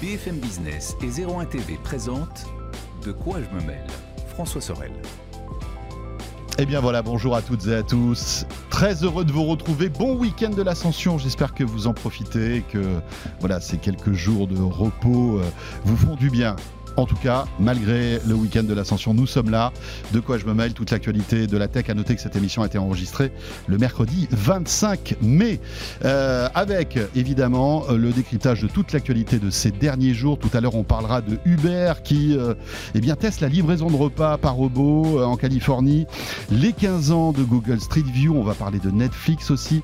BFM Business et 01 TV présentent De quoi je me mêle François Sorel. Eh bien voilà, bonjour à toutes et à tous. Très heureux de vous retrouver. Bon week-end de l'ascension. J'espère que vous en profitez, que voilà, ces quelques jours de repos euh, vous font du bien. En tout cas, malgré le week-end de l'ascension, nous sommes là. De quoi je me mêle Toute l'actualité de la tech. À noter que cette émission a été enregistrée le mercredi 25 mai. Euh, avec évidemment le décryptage de toute l'actualité de ces derniers jours. Tout à l'heure, on parlera de Uber qui euh, eh bien, teste la livraison de repas par robot euh, en Californie. Les 15 ans de Google Street View. On va parler de Netflix aussi.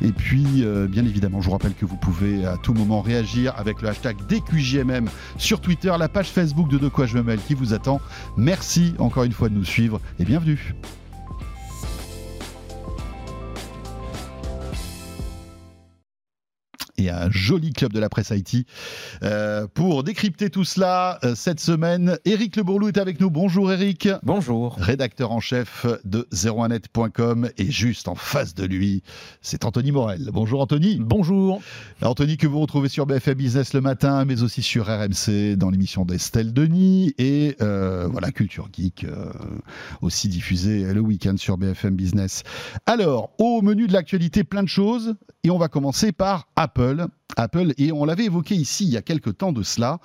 Et puis, bien évidemment, je vous rappelle que vous pouvez à tout moment réagir avec le hashtag DQJMM sur Twitter, la page Facebook de De quoi je me mêle qui vous attend. Merci encore une fois de nous suivre et bienvenue. Et un joli club de la presse Haïti. Euh, pour décrypter tout cela, euh, cette semaine, Eric Le Bourlou est avec nous. Bonjour Eric. Bonjour. Rédacteur en chef de 01net.com et juste en face de lui, c'est Anthony Morel. Bonjour Anthony. Bonjour. Anthony que vous retrouvez sur BFM Business le matin, mais aussi sur RMC dans l'émission d'Estelle Denis et euh, voilà Culture Geek euh, aussi diffusée le week-end sur BFM Business. Alors, au menu de l'actualité, plein de choses et on va commencer par Apple. Apple, et on l'avait évoqué ici il y a quelques temps de cela,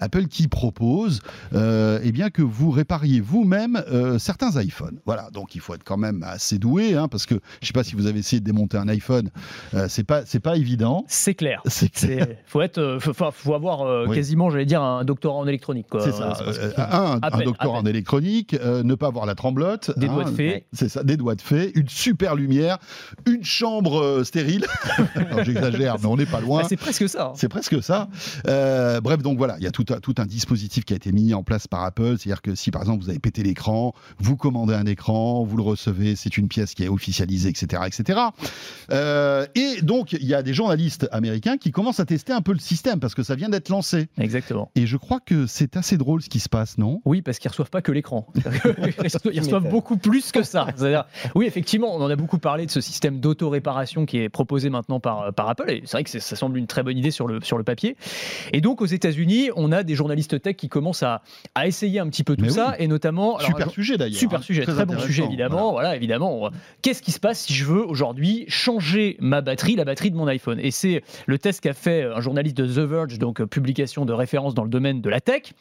Apple qui propose euh, eh bien que vous répariez vous-même euh, certains iPhones. Voilà, donc il faut être quand même assez doué, hein, parce que je ne sais pas si vous avez essayé de démonter un iPhone, euh, c'est pas c'est pas évident. C'est clair. C'est faut être, euh, faut, faut avoir Oui. quasiment, j'allais dire, un doctorat en électronique. C'est ça. Un, doctorat en électronique, ne pas avoir la tremblote. Des hein, doigts de fée. C'est ça, des doigts de fée, une super lumière, une chambre stérile. J'exagère, mais on n'est pas loin. Bah, c'est presque ça. hein. C'est presque ça. Euh, bref, donc voilà, il y a tout un, tout un dispositif qui a été mis en place par Apple. C'est-à-dire que si par exemple vous avez pété l'écran, vous commandez un écran, vous le recevez, c'est une pièce qui est officialisée, etc. etc. Euh, et donc il y a des journalistes américains qui commencent à tester un peu le système parce que ça vient d'être lancé. Exactement. Et je crois que c'est assez drôle ce qui se passe, non? Oui, parce qu'ils reçoivent pas que l'écran. Ils reçoivent beaucoup plus que ça. C'est-à-dire, oui, effectivement, on en a beaucoup parlé de ce système d'auto-réparation qui est proposé maintenant par, par Apple. Et c'est vrai que c'est- ça semble une très bonne idée sur le, sur le papier. Et donc, aux États-Unis, on a des journalistes tech qui commencent à, à essayer un petit peu tout Mais ça. Et notamment. alors, Super sujet d'ailleurs. Super hein. sujet, très, bon sujet évidemment. Voilà, évidemment. Qu'est-ce qui se passe si je veux aujourd'hui changer ma batterie, la batterie de mon iPhone? Et c'est le test qu'a fait un journaliste de The Verge, donc euh, publication de référence dans le domaine de la tech.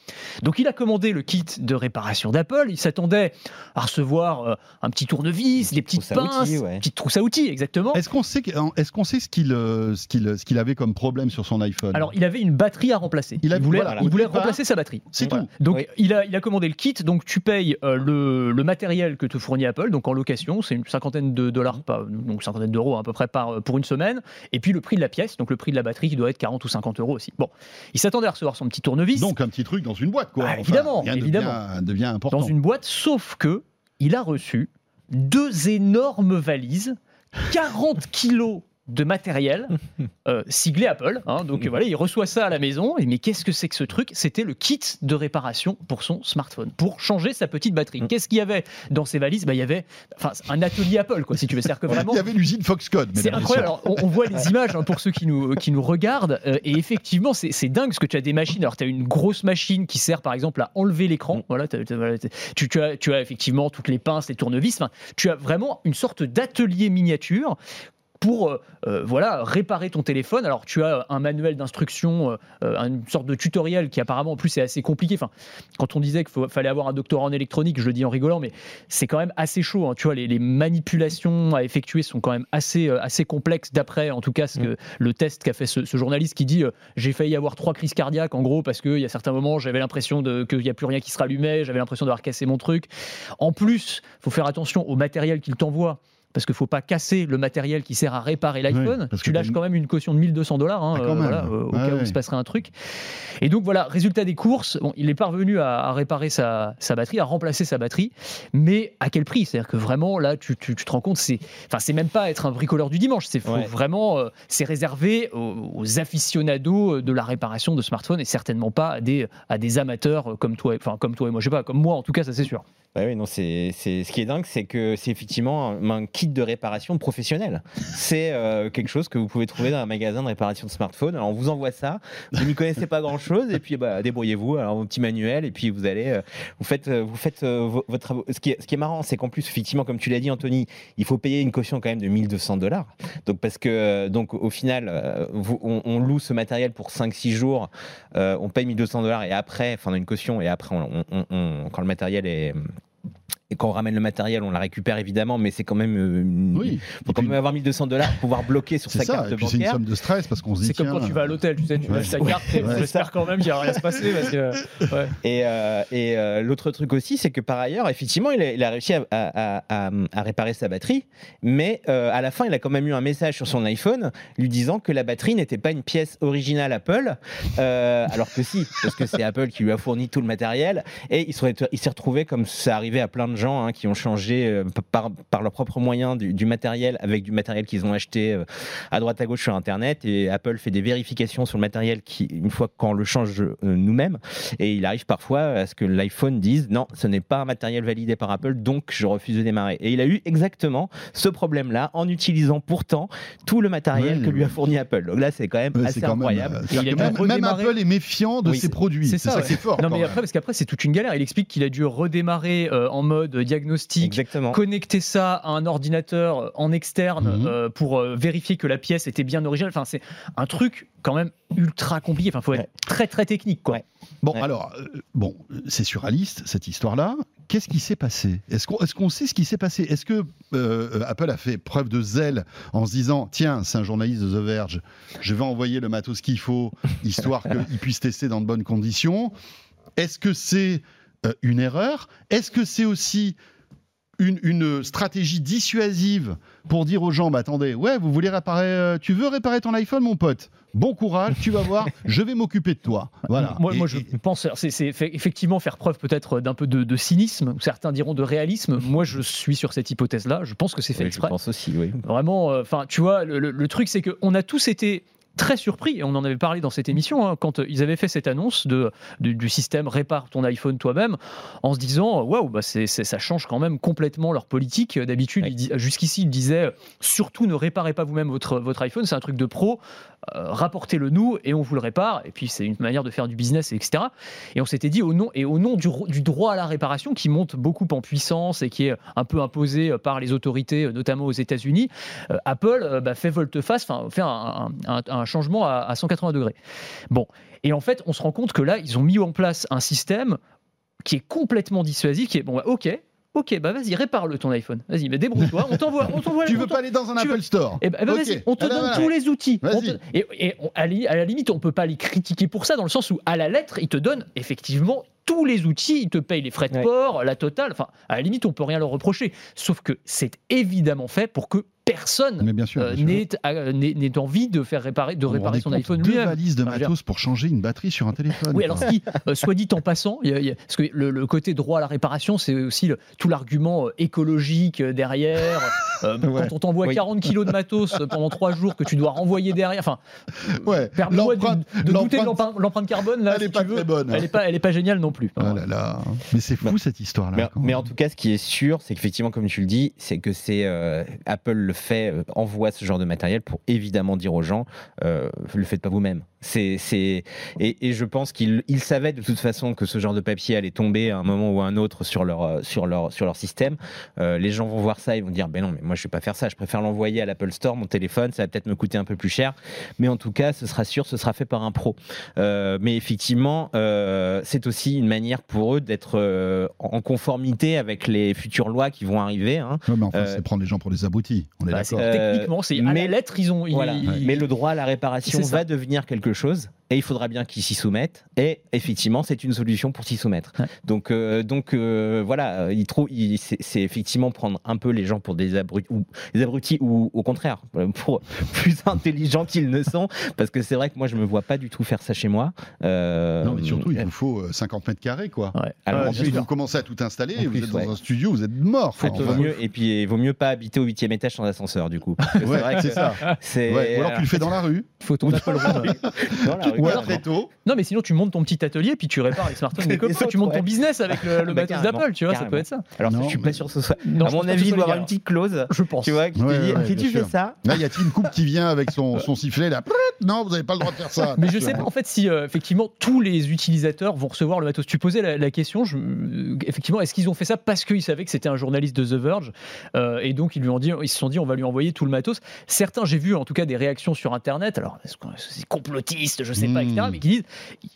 Donc il a commandé le kit de réparation d'Apple. Il s'attendait à recevoir euh, un petit tournevis, des petites pinces, outils, ouais. une petite trousse à outils, exactement. Est-ce qu'on sait, est-ce qu'on sait ce qu'il euh, ce qu'il ce qu'il avait comme problème sur son iPhone Alors, il avait une batterie à remplacer. Il a- voulait, voilà, il voulait remplacer sa batterie. c'est Voilà. tout. Donc, Oui. il, a, il a commandé le kit. Donc, tu payes euh, le, le matériel que te fournit Apple, donc en location. C'est une cinquantaine de dollars, pas, donc cinquantaine d'euros à peu près par, pour une semaine. Et puis, le prix de la pièce, donc le prix de la batterie qui doit être 40 ou 50 euros aussi. Bon, il s'attendait à recevoir son petit tournevis Donc un petit truc dans une boîte, quoi. Ah, évidemment, rien évidemment. Devient, devient important. dans une boîte, sauf que il a reçu deux énormes valises, 40 kilos de matériel euh, siglé Apple. hein. donc voilà, il reçoit ça à la maison. Et mais qu'est-ce que c'est que ce truc? C'était le kit de réparation pour son smartphone, pour changer sa petite batterie. Mm. Qu'est-ce qu'il y avait dans ces valises? Bah, Il y avait enfin, un atelier Apple, quoi, si tu veux. C'est-à-dire que vraiment, Il y avait l'usine Foxconn. c'est incroyable. Alors, on, on voit les images hein, pour ceux qui nous, qui nous regardent. euh, et effectivement, c'est c'est dingue parce que tu as des machines. Alors, tu as une grosse machine qui sert par exemple à enlever l'écran. Voilà, t'as- voilà, tu, tu as, tu as effectivement toutes les pinces, les tournevis. Enfin, tu as vraiment une sorte d'atelier miniature pour euh, euh, voilà réparer ton téléphone. Alors tu as un manuel d'instruction, euh, une sorte de tutoriel qui apparemment en plus est assez compliqué. Enfin, quand on disait qu'il fallait avoir un doctorat en électronique, je le dis en rigolant, mais c'est quand même assez chaud. hein. Tu vois, les, les manipulations à effectuer sont quand même assez euh, assez complexes. D'après en tout cas ce que le test qu'a fait ce, ce journaliste qui dit j'ai failli avoir trois crises cardiaques en gros parce qu'il y a certains moments j'avais l'impression qu'il n'y a plus rien qui se rallumait, j'avais l'impression d'avoir cassé mon truc. En plus, faut faire attention au matériel qu'il t'envoie. Parce qu'il ne faut pas casser le matériel qui sert à réparer l'iPhone. Parce tu que lâches quand même une caution de 1200 dollars hein, Ah, euh, voilà, euh, au Ouais, cas où il se passerait un truc. Et donc voilà, résultat des courses, bon, il est parvenu à, à réparer sa, sa batterie, à remplacer sa batterie, mais à quel prix? C'est-à-dire que vraiment là, tu, tu- tu te rends compte, c'est, enfin, c'est même pas être un bricoleur du dimanche, c'est Ouais. vraiment, euh, c'est réservé aux, aux aficionados de la réparation de smartphones et certainement pas à des, à des amateurs comme toi, enfin comme toi et moi, je sais pas, comme moi en tout cas, ça c'est sûr. Bah oui, non, c'est, c'est, ce qui est dingue, c'est que c'est effectivement un, un kit de réparation professionnel. C'est euh, quelque chose que vous pouvez trouver dans un magasin de réparation de smartphone. Alors on vous envoie ça, vous n'y connaissez pas grand chose, et puis bah, débrouillez-vous. Alors un petit manuel, et puis vous allez, euh, vous faites, euh, vous faites vo- votre. travaux. Ce qui est, marrant, c'est qu'en plus, effectivement, comme tu l'as dit, Anthony, il faut payer une caution quand même de 1200 dollars. Donc parce que donc au final, on, loue ce matériel pour 5-6 jours, on paye 1200 dollars et après, enfin une caution et après, quand le matériel est et quand on ramène le matériel, on la récupère évidemment, mais c'est quand même. euh, une- Oui. faut quand même avoir 1200 dollars pour pouvoir bloquer sur sa ça. carte Et puis c'est une somme de stress parce qu'on se dit C'est comme quand tu vas à l'hôtel, tu sais, tu Ouais. lâches ta carte et Ouais. j'espère quand même qu'il va rien se passer parce que. ouais. Et, euh, et euh, l'autre truc aussi, c'est que par ailleurs, effectivement, il a, il a réussi à, à- à- à réparer sa batterie, mais euh, à la fin, il a quand même eu un message sur son iPhone lui disant que la batterie n'était pas une pièce originale Apple, euh, alors que si, parce que c'est Apple qui lui a fourni tout le matériel, et il s'est il s'est retrouvé, comme ça arrivait à plein de gens hein, qui ont changé euh, par, par leurs propres moyens du, du matériel avec du matériel qu'ils ont acheté euh, à droite à gauche sur Internet, et Apple fait des vérifications sur le matériel qui, une fois qu'on le change euh, nous-mêmes, et il arrive parfois à ce que l'iPhone dise non, ce n'est pas un matériel validé par Apple, donc je refuse de démarrer. Et il a eu exactement ce problème-là en utilisant pourtant tout le matériel Ouais, que lui a fourni Apple. Donc là, c'est quand même assez c'est quand incroyable. euh, il a même. Apple est méfiant de Oui, ses produits. c'est C'est ça, ça ouais. qui est fort. Non, mais après, parce qu'après, c'est toute une galère. Il explique qu'il a dû redémarrer euh, en mode diagnostic, Exactement. connecter ça à un ordinateur en externe Mhm. euh, pour euh, vérifier que la pièce était bien originale. Enfin, c'est un truc quand même ultra compliqué. Enfin, faut être Ouais. très très technique, quoi. Ouais. Bon, Ouais. alors, euh, bon, c'est surréaliste cette histoire-là. Qu'est-ce qui s'est passé? Est-ce qu'on est qu'on sait ce qui s'est passé? Est-ce que euh, Apple a fait preuve de zèle en se disant tiens, c'est un journaliste de The Verge, je vais envoyer le matos qu'il faut, histoire qu'il puisse tester dans de bonnes conditions? Est-ce que c'est euh, une erreur Est-ce que c'est aussi une, une stratégie dissuasive pour dire aux gens bah, attendez, ouais, vous voulez réparer, euh, tu veux réparer ton iPhone, mon pote? Bon courage, tu vas voir, je vais m'occuper de toi. Voilà. Moi, Et- moi, je et- pense, c'est effectivement faire preuve peut-être d'un peu de, de cynisme, ou certains diront de réalisme. Moi, je suis sur cette hypothèse-là. Je pense que c'est fait Oui, je exprès. pense aussi, oui. Vraiment, euh, enfin, tu vois, le, le- le truc, c'est qu'on a tous été très surpris, et on en avait parlé dans cette émission, hein, quand euh, ils avaient fait cette annonce de, du, du système répare ton iPhone toi-même, en se disant, waouh, bah c'est, ça change quand même complètement leur politique. D'habitude, Ouais. ils dis- jusqu'ici, ils disaient, surtout ne réparez pas vous-même votre, votre iPhone, c'est un truc de pro, euh, rapportez-le nous et on vous le répare. Et puis, c'est une manière de faire du business, etc. Et on s'était dit, au nom, et au nom du, ro- du droit à la réparation, qui monte beaucoup en puissance et qui est un peu imposé euh, par les autorités, euh, notamment aux États-Unis, euh, Apple euh, bah, fait volte-face, enfin fait un, un- un changement à, à 180 degrés. Bon, et en fait, on se rend compte que là, ils ont mis en place un système qui est complètement dissuasif, qui est bon, bah, ok, ok, bah vas-y, répare-le ton iPhone, vas-y, mais débrouille-toi, on t'envoie, on t'envoie. Tu veux pas aller dans un tu veux- Apple Store eh ben, eh Ok. vas-y, on te Ah, ben, donne voilà. tous les outils. On Vas-y. te- et et on- à, li- à la limite, on peut pas les critiquer pour ça, dans le sens où, à la lettre, ils te donnent effectivement tous les outils, ils te payent les frais de Ouais. port, la totale. Enfin, à la limite, on peut rien leur reprocher. Sauf que c'est évidemment fait pour que personne n'ait euh, envie de faire réparer, de réparer son iPhone Deux lui-même. valises de matos pour changer une batterie sur un téléphone. Oui, alors ce qui, euh, soit dit en passant, il y a- il y a- parce que le, le côté droit à la réparation, c'est aussi le- tout l'argument euh, écologique derrière. Euh, Ouais. Quand on t'envoie Oui. 40 kilos de matos pendant 3 jours que tu dois renvoyer derrière, enfin, Ouais, permets-moi de, douter de l'empreinte- carbone. Là, Elle si est pas très bonne. Elle est pas, elle est pas géniale non plus. Ah là là. Mais c'est fou Bah, cette histoire-là. Mais, en tout cas, ce qui est sûr, c'est qu'effectivement, comme tu le dis, c'est que c'est euh, Apple le fait, euh, envoie ce genre de matériel pour évidemment dire aux gens, euh, le faites pas vous-même. C'est, c'est, et, et je pense qu'ils ils savaient de toute façon que ce genre de papier allait tomber à un moment ou à un autre sur leur, euh, sur leur, sur leur système. Euh, les gens vont voir ça, ils vont dire, ben non, mais moi je vais pas faire ça. Je préfère l'envoyer à l'Apple Store, mon téléphone, ça va peut-être me coûter un peu plus cher, mais en tout cas, ce sera sûr, ce sera fait par un pro. Euh, mais effectivement, euh, c'est aussi une manière pour eux d'être euh, en conformité avec les futures lois qui vont arriver. hein. Ouais, mais enfin, euh, c'est prendre les gens pour des abrutis. On est Bah, c'est- d'accord. Euh, techniquement, c'est à mais- la lettre, ils ont. ils- Voilà. ils- Mais le droit à la réparation va devenir quelque chose et il faudra bien qu'ils s'y soumettent. Et effectivement, c'est une solution pour s'y soumettre. Ouais. Donc, euh, donc euh, voilà, il trouve, il- c'est c'est effectivement prendre un peu les gens pour des abrutis ou, des abrutis ou au contraire euh, pour plus intelligents qu'ils ne sont. Parce que c'est vrai que moi, je me vois pas du tout faire ça chez moi. Euh, Non, mais surtout, il vous faut euh, 50 mètres carrés, quoi. Ouais. alors, Ouais, en bien plus, Si vous commencez à tout installer, vous êtes dans ouais. un studio, vous êtes mort. Vaut mieux, et puis il vaut mieux pas habiter au huitième étage sans ascenseur du coup. C'est vrai que c'est ça. c'est Ouais, Ou alors tu le fais dans la rue. Il faut ton Apple rue. truc. Ou alors- très tôt. Non, mais sinon, tu montes ton petit atelier, puis tu répares les smartphones des copains, tu montes ton business avec le, le Bah, matos d'Apple, tu vois, ça peut être ça. Alors, Non, je suis mais- pas sûr que ce soit. Non, à mon avis, il doit y avoir une petite clause. Je pense. Tu vois, qui Ouais, te dit ouais, si tu fais sûr. ça. Là, y a-t-il une coupe qui vient avec son, son sifflet là Non, vous n'avez pas le droit de faire ça. Mais je sais pas en fait si euh, effectivement tous les utilisateurs vont recevoir le matos. Tu posais la, la question, je- euh, effectivement, est-ce qu'ils ont fait ça parce qu'ils savaient que c'était un journaliste de The Verge euh, et donc ils lui ont dit, ils se sont dit, on va lui envoyer tout le matos. Certains, j'ai vu en tout cas des réactions sur Internet. Alors c'est complotiste, je sais pas, Hmm. etc. Mais qui disent,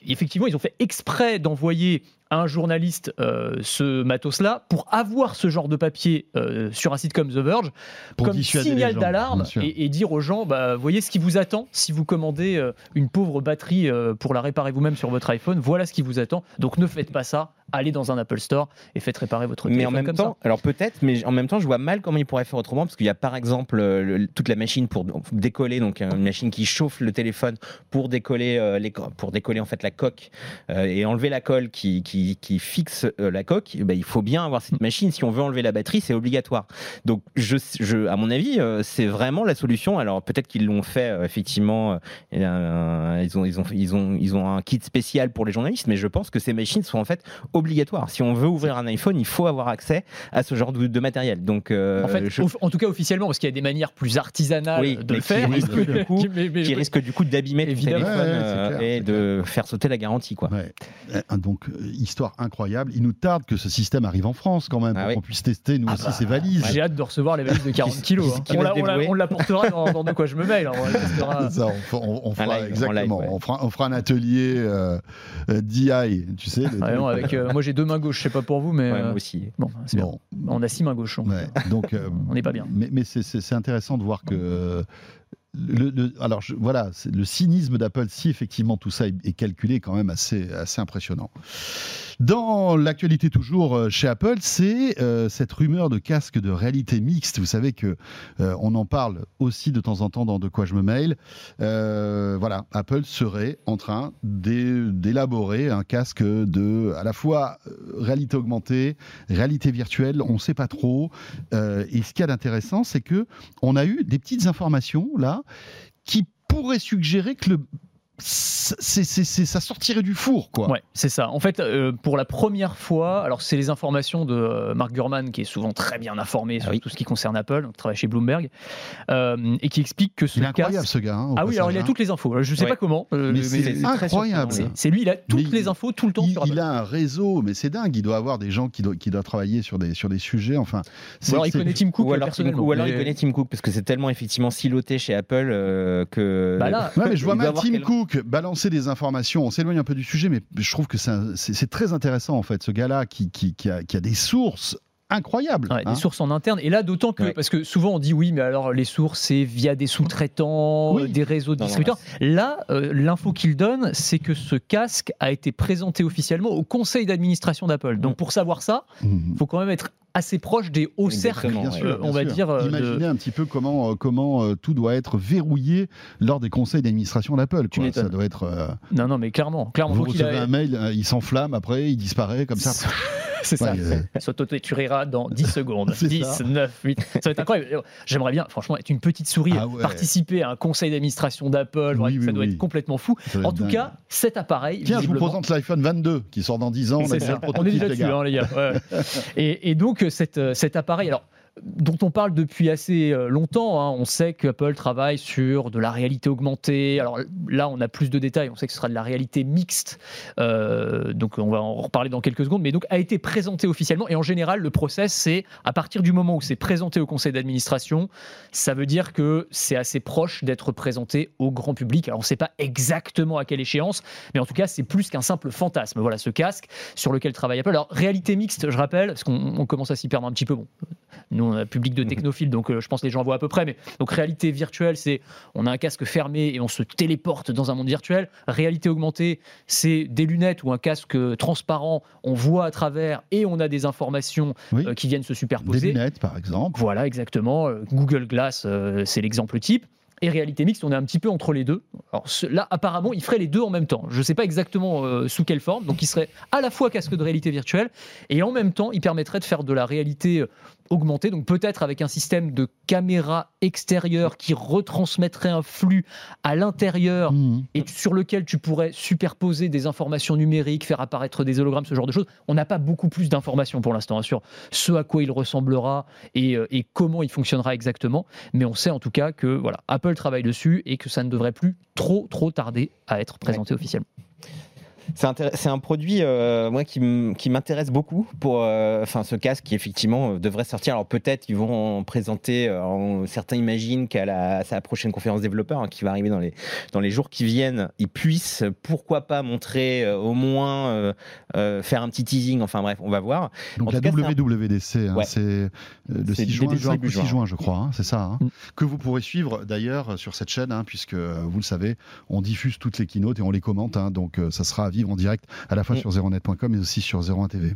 effectivement, ils ont fait exprès d'envoyer à un journaliste euh, ce matos-là pour avoir ce genre de papier euh, sur un site comme The Verge Pour comme signal d'alarme et, et dire aux gens, bah, voyez ce qui vous attend si vous commandez euh, une pauvre batterie pour la réparer vous-même sur votre iPhone. Voilà ce qui vous attend. Donc ne faites pas ça. Allez dans un Apple Store et faites réparer votre Mais téléphone en même comme temps, alors peut-être, mais en même temps, je vois mal comment ils pourraient faire autrement, parce qu'il y a par exemple euh, le- toute la machine pour décoller, donc euh, une machine qui chauffe le téléphone pour décoller, euh, les, pour décoller en fait la coque euh, et enlever la colle qui, qui, qui fixe euh, la coque. eh ben, il faut bien avoir cette machine. Si on veut enlever la batterie, c'est obligatoire. Donc, je, je, à mon avis, c'est vraiment la solution. Alors peut-être qu'ils l'ont fait effectivement. ils ont, ils ont, ils ont, ils ont un kit spécial pour les journalistes, mais je pense que ces machines sont en fait obligatoires. Si on veut ouvrir un iPhone, il faut avoir accès à ce genre de, de matériel. Donc, euh, En fait, je- au- en tout cas officiellement, parce qu'il y a des manières plus artisanales Oui, de le qui faire. risquent Mais- du coup- mais- mais- qui risque du coup d'abîmer le téléphone Ouais, euh, clair, et de faire sauter la garantie, quoi. Ouais. Euh, Donc, histoire incroyable. Il nous tarde que ce système arrive en France quand même, Ah pour oui. qu'on puisse tester nous Ah aussi bah, ces valises. J'ai hâte de recevoir les valises de 40 Qui- kilos. qui- hein. qui On l'apportera dans, dans De quoi je me mêle. On fera- exactement. on, un atelier DI, tu sais. non, avec, euh, moi j'ai deux mains gauches, je sais pas pour vous, mais Ouais, euh, moi aussi. bon, c'est bien. Bon, On a six mains gauches. donc, ouais. Donc, euh, On n'est pas bien. Mais, mais c'est- intéressant de voir que. euh, le, le- alors je- voilà, le cynisme d'Apple, si effectivement tout ça est, est calculé, est quand même assez, assez impressionnant. Dans l'actualité toujours euh, chez Apple, c'est euh, cette rumeur de casque de réalité mixte. Vous savez que euh, on en parle aussi de temps en temps dans De quoi je me mail. Voilà, Apple serait en train d'é- d'élaborer un casque de à la fois réalité augmentée, réalité virtuelle. On ne sait pas trop. Et ce qu'il y a d'intéressant, c'est que on a eu des petites informations là qui pourraient suggérer que le c'est- c'est- c'est- ça sortirait du four, quoi. Ouais, c'est ça. En fait, euh, pour la première fois, alors c'est les informations de euh, Mark Gurman, qui est souvent très bien informé sur Ah oui. tout ce qui concerne Apple, donc travaille chez Bloomberg, euh, et qui explique que ce Il est incroyable casque- ce gars. hein, Ah oui, alors il a hein. toutes les infos. Je sais Ouais. pas comment, euh, Mais mais c'est incroyable. c'est lui, il a toutes Mais les infos tout le temps Il, sur Apple. il a un réseau, mais c'est dingue. Il doit avoir des gens qui, doivent- qui travailler sur des, sur des sujets. Enfin, Ou alors il c'est- connaît Tim Cook ou alors, Tim, personnellement. ou alors il connaît Tim Cook parce que c'est tellement effectivement siloté chez Apple euh, que Bah là, Ouais, mais je vois mal Tim quel- Cook balancer des informations. On s'éloigne un peu du sujet, mais je trouve que c'est très intéressant en fait. Ce gars-là qui, qui, qui a, qui a des sources incroyables. Ouais, hein. des sources en interne. Et là, d'autant que, Ouais. parce que souvent on dit oui, mais alors les sources, c'est via des sous-traitants, Oui. euh, des réseaux de Non, non, distributeurs. Là, euh, l'info qu'il donne, c'est que ce casque a été présenté officiellement au conseil d'administration d'Apple. Donc pour savoir ça, il faut quand même être assez proche des hauts cercles, Bien euh, on bien va sûr. dire. euh, de- Imaginez un petit peu comment, euh, comment euh, tout doit être verrouillé lors des conseils d'administration d'Apple. Ça doit être. euh, Non, non, mais clairement, clairement, vous recevez a- un mail, il s'enflamme après, il disparaît comme ça. C'est ça. Ouais, euh, S'auto-détruira dans 10 secondes. C'est 10, ça. 9, 8. Ça va être incroyable. J'aimerais bien, franchement, être une petite souris, Ah ouais. participer à un conseil d'administration d'Apple. Oui, ça oui, doit oui. être complètement fou. ça En tout dingue. cas, cet appareil. Tiens, je vous présente l'iPhone 22 qui sort dans 10 ans. Ça. le On est prototype, déjà les dessus, gars. hein, les gars. Ouais. et, et donc, cette, euh, cet appareil, alors, dont on parle depuis assez euh, longtemps, hein, on sait qu'Apple travaille sur de la réalité augmentée. Alors là, on a plus de détails. On sait que ce sera de la réalité mixte. Euh, donc, on va en reparler dans quelques secondes. Mais donc, a été présenté officiellement. Et en général, le process, c'est à partir du moment où c'est présenté au conseil d'administration, ça veut dire que c'est assez proche d'être présenté au grand public. Alors, on ne sait pas exactement à quelle échéance, mais en tout cas, c'est plus qu'un simple fantasme. Voilà, ce casque sur lequel travaille Apple. Alors, réalité mixte, je rappelle, parce qu'on on commence à s'y perdre un petit peu. Bon, nous, on a un public de technophiles, donc euh, je pense que les gens voient à peu près. Mais donc, réalité virtuelle, c'est on a un casque fermé et on se téléporte dans un monde virtuel. Réalité augmentée, c'est des lunettes ou un casque euh, transparent, on voit à travers et on a des informations Oui. euh, qui viennent se Des superposer. lunettes, par exemple. Voilà, exactement. Google Glass, c'est l'exemple type. Et réalité mixte, on est un petit peu entre les deux. Alors là, apparemment, il ferait les deux en même temps. Je ne sais pas exactement euh, sous quelle forme. Donc, il serait à la fois casque de réalité virtuelle et en même temps, il permettrait de faire de la réalité, augmentée, donc peut-être avec un système de caméra extérieure qui retransmettrait un flux à l'intérieur Mhm. et sur lequel tu pourrais superposer des informations numériques, faire apparaître des hologrammes, ce genre de choses. On n'a pas beaucoup plus d'informations pour l'instant hein, sur ce à quoi il ressemblera et, euh, et comment il fonctionnera exactement, mais on sait en tout cas que voilà, Apple travaille dessus et que ça ne devrait plus trop trop tarder à être présenté officiellement. C'est un produit euh, moi qui m'intéresse beaucoup pour euh, ce casque qui effectivement euh, devrait sortir. Alors peut-être ils vont en présenter. en- certains imaginent qu'à la, sa prochaine conférence développeur hein, qui va arriver dans les dans les jours qui viennent, ils puissent pourquoi pas montrer euh, au moins faire un petit teasing. Enfin bref, on va voir. Donc En la un- WWDC, hein, Ouais. c'est euh, le C'est 6 juin, début 5 début ou 6 juin. je crois, hein, c'est ça, hein, Mm. que vous pourrez suivre d'ailleurs sur cette chaîne, hein, puisque vous le savez, on diffuse toutes les keynotes et on les commente, hein, donc ça sera à vivre en direct à la fois Mm. sur 01net.com mais aussi sur 01 TV.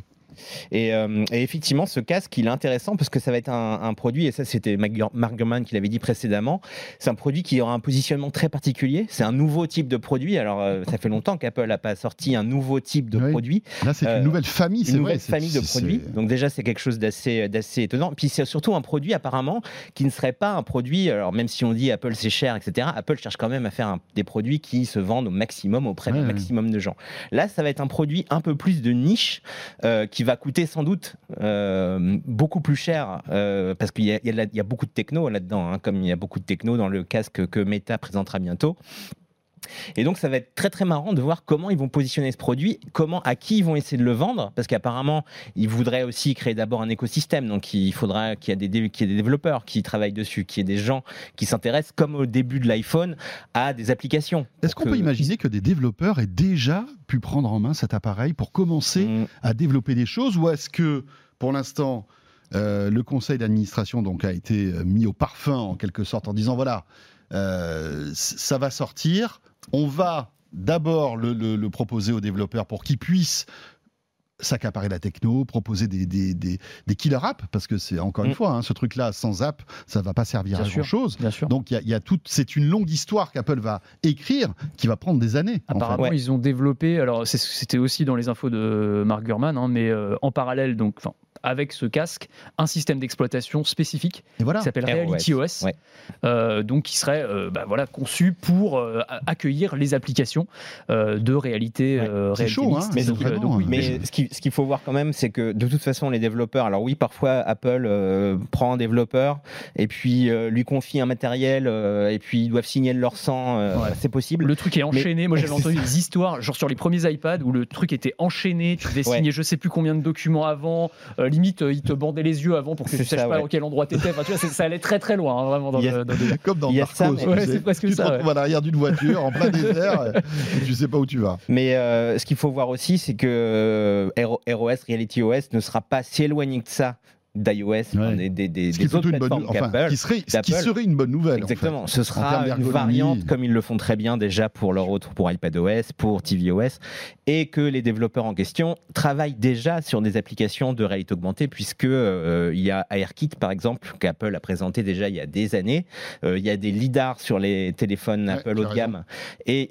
Et, euh, et effectivement, ce casque, il est intéressant parce que ça va être un, un produit, et ça c'était Mark Gur- Mark Gurman qui l'avait dit précédemment, c'est un produit qui aura un positionnement très particulier, c'est un nouveau type de produit, alors euh, ça fait longtemps qu'Apple n'a pas sorti un nouveau type de Oui. produit, Là, c'est Euh, une nouvelle famille, c'est une vrai. nouvelle c'est- famille de produits. Donc déjà, c'est quelque chose d'assez étonnant. Puis c'est surtout un produit apparemment qui ne serait pas un produit. Alors même si on dit Apple c'est cher, etc. Apple cherche quand même à faire un- des produits qui se vendent au maximum auprès Ouais, du ouais. maximum de gens. Là, ça va être un produit un peu plus de niche euh, va coûter sans doute euh, beaucoup plus cher euh, parce qu'il y a beaucoup de techno là-dedans, hein, comme il y a beaucoup de techno dans le casque que Meta présentera bientôt. Et donc, ça va être très très marrant de voir comment ils vont positionner ce produit, comment à qui ils vont essayer de le vendre, parce qu'apparemment, ils voudraient aussi créer d'abord un écosystème. Donc, il faudra qu'il y, ait des développeurs qui travaillent dessus, qu'il y ait des gens qui s'intéressent, comme au début de l'iPhone, à des applications. Est-ce qu'on que- peut imaginer que des développeurs aient déjà pu prendre en main cet appareil pour commencer Mm, à développer des choses ou est-ce que pour l'instant euh, le conseil d'administration donc a été euh, mis au parfum en quelque sorte en disant voilà euh, ça va sortir on va d'abord le, le- le proposer aux développeurs pour qu'ils puissent s'accaparer la techno, proposer des, des, des, des killer apps, parce que c'est encore une Mm. fois, hein, ce truc-là, sans app, ça va pas servir Bien à grand-chose. Bien sûr. Donc il y a, y c'est une longue histoire qu'Apple va écrire, qui va prendre des années. en fait. Apparemment, Ouais. ils ont développé, alors c'était aussi dans les infos de Mark Gurman, hein, mais euh, en parallèle, donc, avec ce casque, un système d'exploitation spécifique Et voilà. qui s'appelle Reality OS, ouais. euh, donc qui serait euh, bah, voilà, conçu pour euh, accueillir les applications euh, de réalité, Ouais. euh, C'est réalité chaud, hein, mixte. c'est donc, vraiment, donc oui, Mais je- ce qu'il faut voir quand même, c'est que de toute façon, les développeurs, alors oui, parfois Apple euh, prend un développeur et puis euh, lui confie un matériel euh, et puis ils doivent signer de leur sang, euh, Ouais. c'est possible. Le truc est enchaîné. Moi, j'avais entendu des histoires, genre sur les premiers iPads, où le truc était enchaîné. Tu devais Ouais. signer je sais plus combien de documents avant. Limite, euh, ils te bandaient les yeux avant pour que tu C'est saches ça, pas ouais. dans quel endroit t'étais. Enfin, tu vois, c'est- ça allait très très loin, hein, vraiment. Dans Il a- le- dans Comme dans Il Narcos, ça, tu mais-. Ouais, c'est presque tu te ça, retrouves à l'arrière d'une voiture en plein désert et tu sais pas où tu vas. Mais euh, ce qu'il faut voir aussi, c'est que euh, RO- ROS, Reality OS ne sera pas si éloigné que ça d'iOS, des, des, Ce qui, des autres une bonne, enfin, qui serait, ce qui d'Apple. serait une bonne nouvelle. en Exactement, fait. ce sera une variante comme ils le font très bien déjà pour leur autre, pour iPadOS, pour tvOS, et que les développeurs en question travaillent déjà sur des applications de réalité augmentée, puisque euh, il y a AirKit par exemple qu'Apple a présenté déjà il y a des années. Euh, il y a des lidars sur les téléphones Ouais, Apple haut de gamme, et,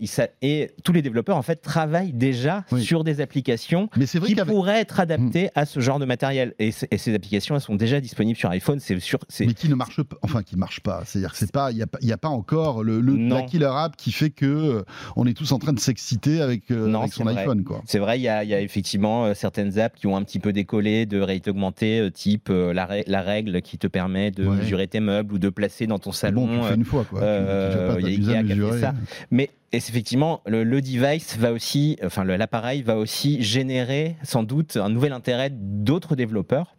tous les développeurs en fait travaillent déjà Oui. sur des applications Mais qui pourraient être adaptées à ce genre de matériel. Et ces applications, elles sont déjà disponibles sur iPhone. C'est sûr. Mais qui ne marche pas, enfin qui ne marche pas. C'est-à-dire que c'est pas, il n'y a, y a pas encore le, le- la killer app qui fait que euh, on est tous en train de s'exciter avec, euh, Non, avec son vrai. iPhone. C'est vrai, il y, a, il y a effectivement euh, certaines apps qui ont un petit peu décollé de réalité augmentée, euh, type la, rè- la règle qui te permet de Ouais. mesurer tes meubles ou de placer dans ton salon. bon, tu le fais une fois, quoi. Il y a qui a fait ça. Mais et effectivement, le, le device va aussi, enfin l'appareil va aussi générer sans doute un nouvel intérêt d'autres développeurs.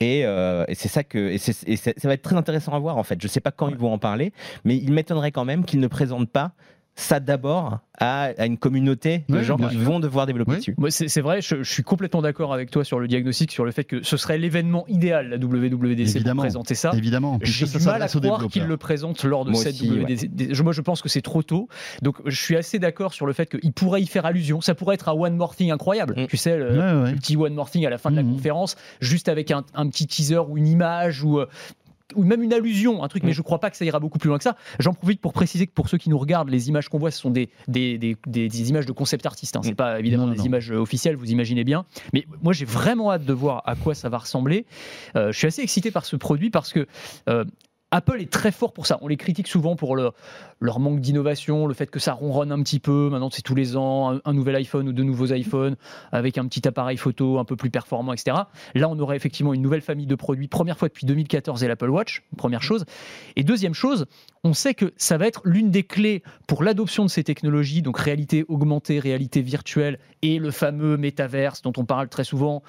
Et, euh, et c'est ça que, et, et ça va être très intéressant à voir en fait. Je sais pas quand ils vont en parler, mais il m'étonnerait quand même qu'ils ne présentent pas ça d'abord à, à une communauté de gens qui vont devoir développer Oui. dessus. C'est c'est vrai, je, je suis complètement d'accord avec toi sur le diagnostic, sur le fait que ce serait l'événement idéal, la WWDC, Évidemment. pour présenter ça. Évidemment. J'ai ça du mal à croire qu'ils le présentent lors de Moi cette aussi, WWDC. Je- Moi, je pense que c'est trop tôt. Donc, je suis assez d'accord sur le fait qu'il pourrait y faire allusion. Ça pourrait être un One More Thing incroyable. Mm. Tu sais, le, Ouais, ouais. le petit One More Thing à la fin de la Mhm. conférence, juste avec un, un petit teaser ou une image ou. Ou même une allusion, un truc, mais Mm. je crois pas que ça ira beaucoup plus loin que ça. J'en profite pour préciser que pour ceux qui nous regardent, les images qu'on voit, ce sont des, des, des, des- images de concept artistes. Hein. C'est Mm. pas évidemment Non, des non. images euh, officielles, vous imaginez bien. Mais moi, j'ai vraiment hâte de voir à quoi ça va ressembler. Euh, je suis assez excité par ce produit parce que. euh, Apple est très fort pour ça. On les critique souvent pour leur, manque d'innovation, le fait que ça ronronne un petit peu. Maintenant, c'est tous les ans un, un nouvel iPhone ou deux nouveaux iPhones avec un petit appareil photo un peu plus performant, etc. Là, on aurait effectivement une nouvelle famille de produits, première fois depuis 2014 et l'Apple Watch, première chose. Et deuxième chose, on sait que ça va être l'une des clés pour l'adoption de ces technologies, donc réalité augmentée, réalité virtuelle et le fameux métaverse dont on parle très souvent.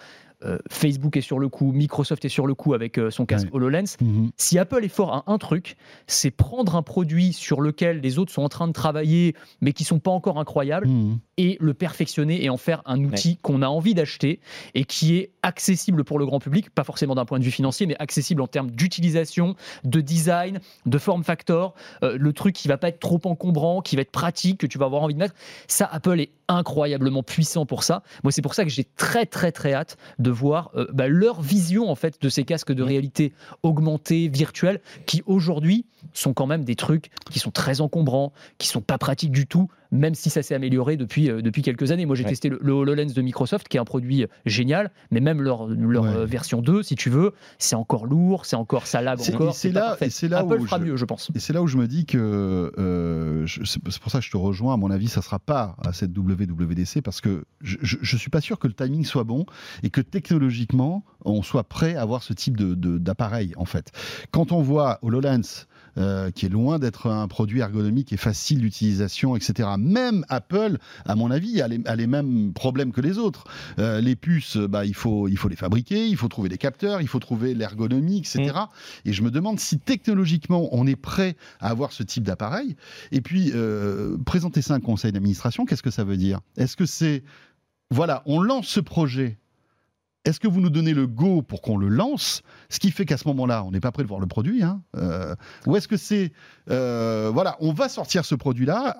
Euh, Facebook est sur le coup, Microsoft est sur le coup avec euh, son casque Ouais. HoloLens. Mhm. Si Apple est fort à un truc, c'est prendre un produit sur lequel les autres sont en train de travailler, mais qui sont pas encore incroyables, Mhm. Et le perfectionner et en faire un outil qu'on a envie d'acheter et qui est accessible pour le grand public, pas forcément d'un point de vue financier, mais accessible en termes d'utilisation, de design, de form factor, euh, le truc qui va pas être trop encombrant, qui va être pratique, que tu vas avoir envie de mettre. Ça, Apple est incroyablement puissant pour ça. Moi, c'est pour ça que j'ai très très très hâte de voir euh, bah, leur vision en fait de ces casques de réalité augmentée, virtuelle, qui aujourd'hui sont quand même des trucs qui sont très encombrants, qui sont pas pratiques du tout, même si ça s'est amélioré depuis, euh, depuis quelques années. Moi, j'ai Ouais. testé le, le HoloLens de Microsoft, qui est un produit euh, génial, mais même leur, leur Ouais. euh, version 2, si tu veux, c'est encore lourd, c'est encore, ça lag encore. c'est là- et c'est là Apple où fera je- mieux, je pense. Et c'est là où je me dis que euh, c'est pour ça que je te rejoins. À mon avis, ça sera pas à cette WWDC parce que je, je suis pas sûr que le timing soit bon et que technologiquement on soit prêt à avoir ce type de- de- d'appareil en fait. Quand on voit HoloLens euh, qui est loin d'être un produit ergonomique et facile d'utilisation, etc. Même Apple, à mon avis, a les, a les mêmes problèmes que les autres. Euh, les puces, bah, il, faut, il faut les fabriquer, il faut trouver des capteurs, il faut trouver l'ergonomie, etc. Et je me demande si technologiquement on est prêt à avoir ce type d'appareil. Et puis, euh, présenter ça à un conseil d'administration, qu'est-ce que ça veut dire? Est-ce que c'est, voilà, on lance ce projet est-ce que vous nous donnez le go pour qu'on le lance? Ce qui fait qu'à ce moment-là, on n'est pas prêt de voir le produit. Hein Euh, ou est-ce que c'est. euh, voilà, on va sortir ce produit-là.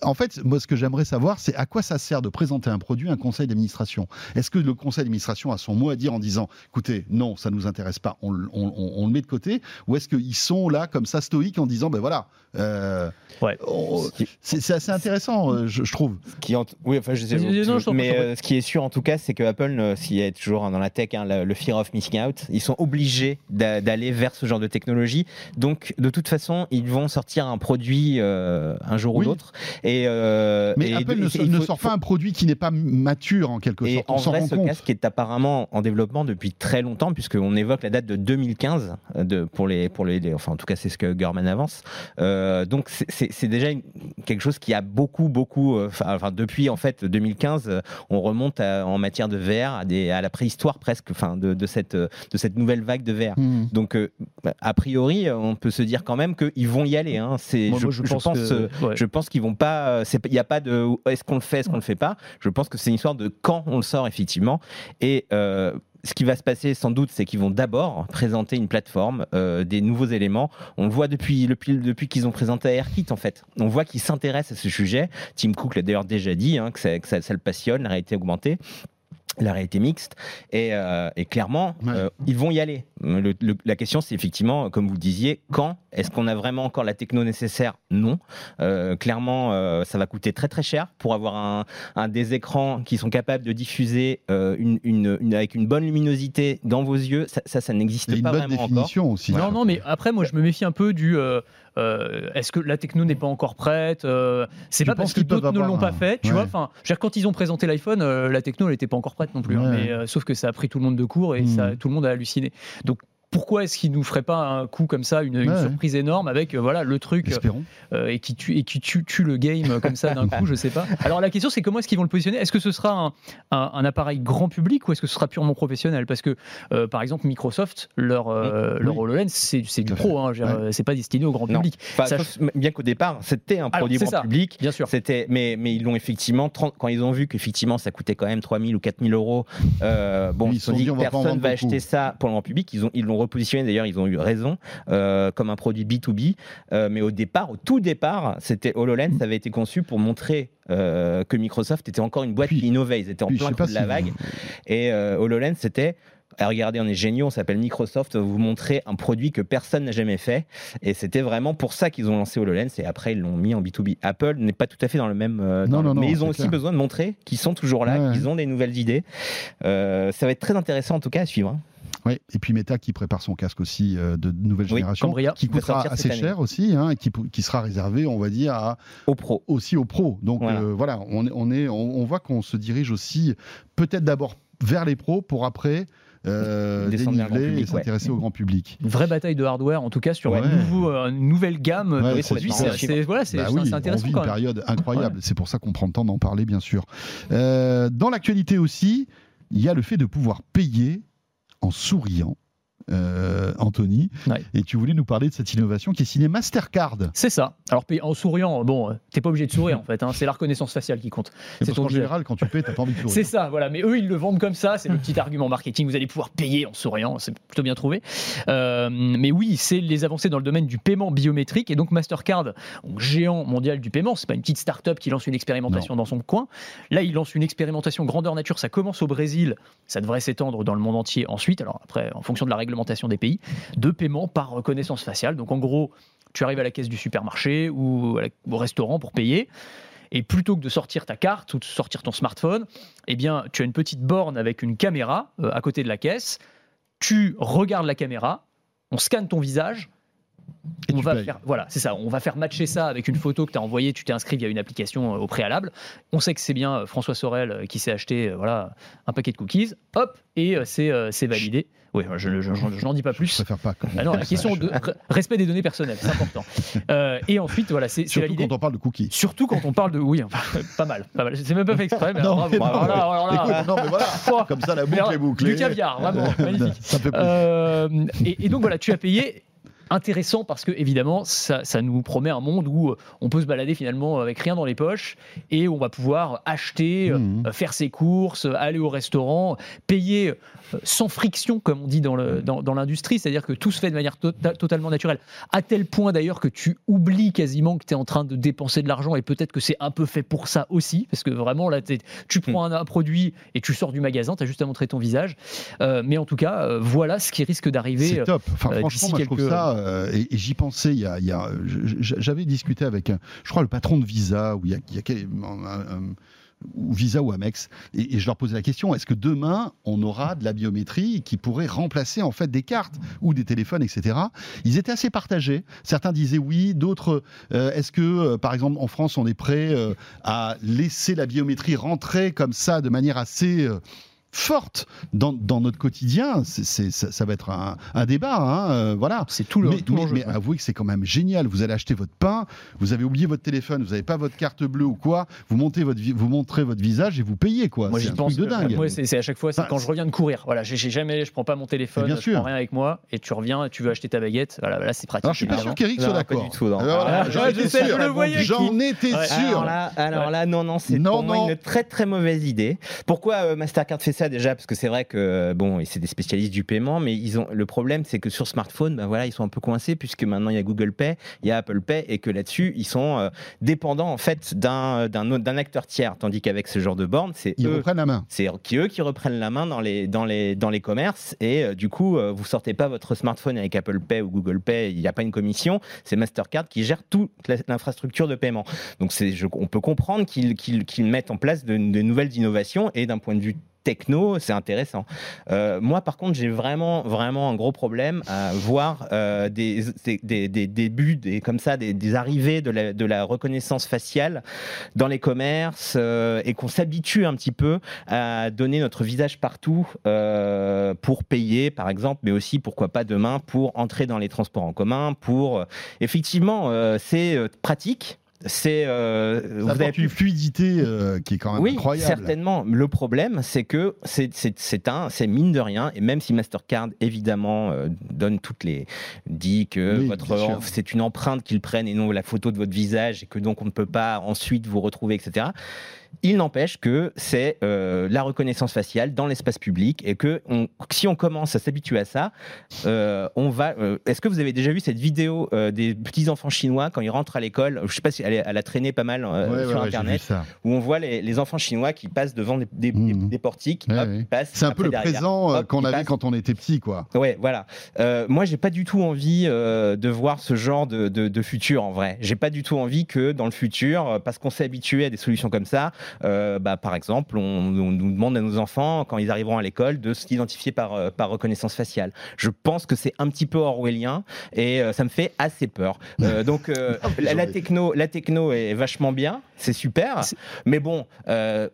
En fait, moi, ce que j'aimerais savoir, c'est à quoi ça sert de présenter un produit à un conseil d'administration? Est-ce que le conseil d'administration a son mot à dire en disant écoutez, non, ça ne nous intéresse pas, on, le- on- on- on le met de côté? Ou est-ce qu'ils sont là, comme ça, stoïques, en disant ben voilà. euh, Ouais. c'est c'est assez intéressant, euh, je, je trouve. Ce qui en- Oui, enfin, je sais non, je mais euh, ce qui est sûr en tout cas, c'est que Apple, euh, s'il est toujours dans la tech, hein, le, le fear of missing out, ils sont obligés d'a- d'aller vers ce genre de technologie. Donc, de toute façon, ils vont sortir un produit euh, un jour Oui. ou l'autre. Et euh, Mais et Apple ne, et ne faut- sort faut- pas un produit qui n'est pas mature en quelque Et sorte. On en vrai, rend ce compte. casque est apparemment en développement depuis très longtemps, puisqu'on évoque la date de 2015 euh, de, pour les, pour les, les- enfin en tout cas c'est ce que Gurman avance. Euh, donc c'est- déjà une- quelque chose qui a beaucoup, beaucoup, enfin depuis en fait 2015, euh, on remonte à- en matière de VR à, des, à la préhistoire presque, enfin de, de cette, de cette nouvelle vague de VR. Hmm. Donc, euh, a priori, on peut se dire quand même qu'ils vont y aller. hein. C'est, Moi, je, moi, je pense, que- euh, ouais. je pense qu'ils vont pas. euh, Il n'y a pas de est-ce qu'on le fait, est-ce qu'on le fait pas. Je pense que c'est une histoire de quand on le sort effectivement. Et euh, ce qui va se passer sans doute, c'est qu'ils vont d'abord présenter une plateforme, euh, des nouveaux éléments. On le voit depuis, depuis, depuis qu'ils ont présenté AirKit en fait. On voit qu'ils s'intéressent à ce sujet. Tim Cook l'a d'ailleurs déjà dit, hein, que, ça, que ça- ça le passionne, la réalité augmentée la réalité mixte et, euh, et clairement Ouais. euh, ils vont y aller Le- le- la question c'est effectivement comme vous disiez quand est-ce qu'on a vraiment encore la techno nécessaire? Non Euh, clairement euh, ça va coûter très très cher pour avoir un, un des écrans qui sont capables de diffuser euh, une, une- une- avec une bonne luminosité dans vos yeux ça ça, ça n'existe Et une pas bonne vraiment encore définition aussi. Non, non, mais après, moi, je me méfie un peu du. Euh, Est-ce que la techno n'est pas encore prête euh, C'est pas parce que d'autres ne l'ont pas fait, tu ouais. vois. Enfin, quand ils ont présenté l'iPhone, euh, la techno, n'était pas encore prête non plus. hein, mais sauf que ça a pris tout le monde de court et Mm. ça, tout le monde a halluciné. Donc pourquoi est-ce qu'ils nous feraient pas un coup comme ça, une, une Ouais, ouais. surprise énorme avec euh, voilà le truc Espérons. euh, et qui tue et qui tue, tue le game euh, comme ça d'un coup, je sais pas. Alors la question c'est comment est-ce qu'ils vont le positionner? Est-ce que ce sera un, un- un appareil grand public ou est-ce que ce sera purement professionnel? Parce que euh, par exemple Microsoft leur euh, leur. HoloLens c'est c'est du pro, hein, euh, c'est pas destiné au grand Non. public. Enfin, Ça- sauf- bien qu'au départ c'était un produit grand ça. public Bien sûr. C'était, mais, mais ils l'ont effectivement, 30 quand ils ont vu qu'effectivement ça coûtait quand même 3000 ou 4000 euros, euh, bon, ils se sont dit, personne va acheter ça pour le grand public. Ils ont, ils l'ont repositionné, d'ailleurs, ils ont eu raison, euh, comme un produit B2B. Euh, mais au départ, au tout départ, c'était HoloLens, ça avait été conçu pour montrer euh, que Microsoft était encore une boîte Puis- qui innovait. Ils étaient en Puis, plein coup de si la vous- vague. Et HoloLens, c'était Ah, regardez, on est géniaux, on s'appelle Microsoft, vous montrer un produit que personne n'a jamais fait. Et c'était vraiment pour ça qu'ils ont lancé HoloLens et après ils l'ont mis en B2B. Apple n'est pas tout à fait dans le même. euh, Non, dans le- non, non, mais ils ont aussi clair. besoin de montrer qu'ils sont toujours là, Ouais, ouais. qu'ils ont des nouvelles idées. Euh, ça va être très intéressant en tout cas à suivre. hein. Ouais. Et puis Meta qui prépare son casque aussi euh, de nouvelle Oui, génération, Cambria, qui coûtera assez cher aussi, hein, et qui, sera réservé, on va dire, à, Au pro. aussi aux pros. Donc Voilà. euh, voilà, on, est- on, est, on, on voit qu'on se dirige aussi peut-être d'abord vers les pros pour après euh, déniveler et ouais. s'intéresser au grand public. Une vraie bataille de hardware, en tout cas, sur Ouais. un nouveau, euh, une nouvelle gamme Ouais, de c'est produits. C'est voilà, Bah c'est- oui, intéressant on vit quand une même. période incroyable. C'est pour ça qu'on prend le temps d'en parler, bien sûr. Euh, dans l'actualité aussi, il y a le fait de pouvoir payer en souriant. Euh, Anthony, Ouais. et tu voulais nous parler de cette innovation qui est signée Mastercard. C'est ça. Alors, en souriant, bon, t'es pas obligé de sourire en fait. hein, c'est la reconnaissance faciale qui compte. C'est C'est objet. général, quand tu payes, t'as pas envie de C'est sourire. ça, voilà. Mais eux, ils le vendent comme ça. C'est le petit argument marketing. Vous allez pouvoir payer en souriant. C'est plutôt bien trouvé. Euh, mais oui, c'est les avancées dans le domaine du paiement biométrique. Et donc, Mastercard, donc géant mondial du paiement, c'est pas une petite start-up qui lance une expérimentation dans son coin. Là, il lance une expérimentation grandeur nature. Ça commence au Brésil. Ça devrait s'étendre dans le monde entier ensuite. Alors, après, en fonction de la réglementation des pays, de paiement par reconnaissance faciale. Donc, en gros, tu arrives à la caisse du supermarché ou au restaurant pour payer. Et plutôt que de sortir ta carte ou de sortir ton smartphone, eh bien, tu as une petite borne avec une caméra euh, à côté de la caisse. Tu regardes la caméra, on scanne ton visage. Et on va payes. faire, voilà, c'est ça. On va faire matcher ça avec une photo que tu as envoyée. Tu t'es inscrit via une application euh, au préalable. On sait que c'est bien euh, François Sorel qui s'est acheté, voilà, un paquet de cookies. Hop, et c'est c'est validé. Oui, je, je- je- je n'en dis pas Je plus. préfère pas. Ah non, la question de re- respect des données personnelles, c'est important. Euh, et ensuite, voilà, c'est Surtout validé. quand on parle de cookies. Surtout quand on parle de. Oui, pas mal. Pas mal. C'est même pas fait exprès, mais Non, bravo. mais non, Voilà, voilà, voilà. Écoute, non, mais voilà, Oh, comme ça la boucle est bouclée. Du caviar, vraiment, magnifique. Ça plaisir. Euh, et, et donc voilà, tu as payé. Intéressant parce que évidemment ça, ça nous promet un monde où on peut se balader finalement avec rien dans les poches et on va pouvoir acheter, Mhm. euh, faire ses courses, aller au restaurant, payer sans friction comme on dit dans le- dans, dans l'industrie, c'est-à-dire que tout se fait de manière tota- totalement naturelle. À tel point d'ailleurs que tu oublies quasiment que tu es en train de dépenser de l'argent et peut-être que c'est un peu fait pour ça aussi parce que vraiment là tu prends un, un produit et tu sors du magasin, tu as juste à montrer ton visage. Euh, mais en tout cas, euh, voilà ce qui risque d'arriver. C'est top. Enfin, euh, franchement, moi, je trouve quelques- ça. et et j'y pensais. Il y a, a- J'avais discuté avec, je crois, le patron de Visa, ou il y a, il y a quel- un- un- ou Visa ou Amex, et, je leur posais la question est-ce que demain on aura de la biométrie qui pourrait remplacer en fait des cartes ou des téléphones, etc. Ils étaient assez partagés. Certains disaient oui, d'autres euh, est-ce que, euh, par exemple, en France, on est prêt euh, à laisser la biométrie rentrer comme ça de manière assez forte dans, dans notre quotidien C'est- c'est- ça, ça va être un, un débat, hein, euh, voilà. C'est tout le mais, tout mais- avouez que c'est quand même génial. Vous allez acheter votre pain, vous avez oublié votre téléphone, vous n'avez pas votre carte bleue ou quoi. Vous montez votre, vous montrez votre visage et vous payez quoi. Moi, c'est j'y un pense. truc de dingue. Moi, c'est c'est à chaque fois, c'est Enfin, quand je reviens de courir. Voilà, j'ai jamais, je prends pas mon téléphone, bien je sûr. prends rien avec moi, et tu reviens, tu veux acheter ta baguette. Voilà, là, c'est pratique. Alors je suis pas sûr qu'Eric soit d'accord. Ah, Ah, j'en je étais sûr. Alors là, alors là, non, non, c'est pour moi une très très mauvaise idée. Pourquoi euh, Mastercard fait ça déjà Parce que c'est vrai que bon, et c'est des spécialistes du paiement, mais ils ont le problème, c'est que sur smartphone, ben voilà, ils sont un peu coincés puisque maintenant il y a Google Pay, il y a Apple Pay, et que là-dessus, ils sont euh, dépendants en fait d'un acteur tiers, tandis qu'avec ce genre de borne, c'est Ils eux reprennent la main. c'est qui eux qui reprennent la main dans les dans les dans les commerces et euh, du coup euh, vous sortez pas votre smartphone avec Apple Pay ou Google Pay, il n'y a pas une commission, c'est Mastercard qui gère toute l'infrastructure de paiement. Donc c'est on peut comprendre qu'ils qu'ils qu'ils mettent en place de, de nouvelles innovations et d'un point de vue techno, c'est intéressant. Euh, moi, par contre, j'ai vraiment, vraiment un gros problème à voir euh, des, débuts, des, comme ça, des, arrivées de la, reconnaissance faciale dans les commerces euh, et qu'on s'habitue un petit peu à donner notre visage partout pour payer, par exemple, mais aussi, pourquoi pas demain, pour entrer dans les transports en commun, pour... effectivement, c'est pratique. C'est euh, vous avez une fluidité euh, qui est quand même oui, incroyable. certainement. Le problème, c'est que c'est- un, c'est mine de rien, et même si Mastercard évidemment euh, donne toutes les, dit que Oui, votre c'est une empreinte qu'ils prennent et non la photo de votre visage, et que donc on ne peut pas ensuite vous retrouver, etc. Il n'empêche que c'est euh, la reconnaissance faciale dans l'espace public et que on- si on commence à s'habituer à ça, euh, on va. euh, Est-ce que vous avez déjà vu cette vidéo des petits enfants chinois quand ils rentrent à l'école Je sais pas si elle, a traîné pas mal Ouais, sur ouais, internet, où on voit les, les enfants chinois qui passent devant des, des- des portiques, Ouais. C'est un peu le derrière, présent qu'on avait passent. quand on était petit, quoi. Ouais, voilà. Moi, j'ai pas du tout envie de voir ce genre de, de- de futur en vrai. J'ai pas du tout envie que dans le futur, parce qu'on s'est habitué à des solutions comme ça, euh, bah, par exemple, on, on nous demande à nos enfants, quand ils arriveront à l'école, de s'identifier par, euh, par reconnaissance faciale. Je pense que c'est un petit peu orwellien et euh, ça me fait assez peur. Euh, donc, la, la techno, la techno est vachement bien, c'est super. Mais bon,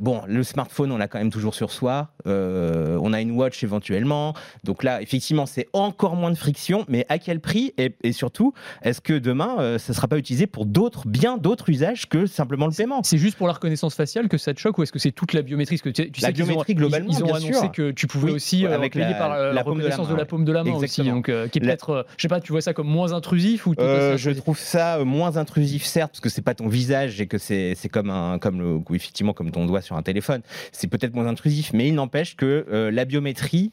bon, le smartphone, on l'a quand même toujours sur soi. On a une watch éventuellement. Donc là, effectivement, c'est encore moins de friction. Mais à quel prix et, et surtout, est-ce que demain, ça ne sera pas utilisé pour d'autres, bien d'autres usages que simplement le paiement? C'est juste pour la reconnaissance faciale? Que ça te choque ou est-ce que c'est toute la biométrie que tu, tu La sais qu'ils ont- biométrie, globalement, ils, ils ont annoncé sûr. que tu pouvais Oui, aussi euh, avec payer la- par euh, la paume de la reconnaissance main, de la paume de la main aussi. Donc, euh, qui est peut-être, euh, je sais pas, tu vois ça comme moins intrusif ou Euh, je trouve ça euh, moins intrusif certes parce que c'est pas ton visage et que c'est c'est comme un comme le effectivement comme ton doigt sur un téléphone c'est peut-être moins intrusif mais il n'empêche que euh, la biométrie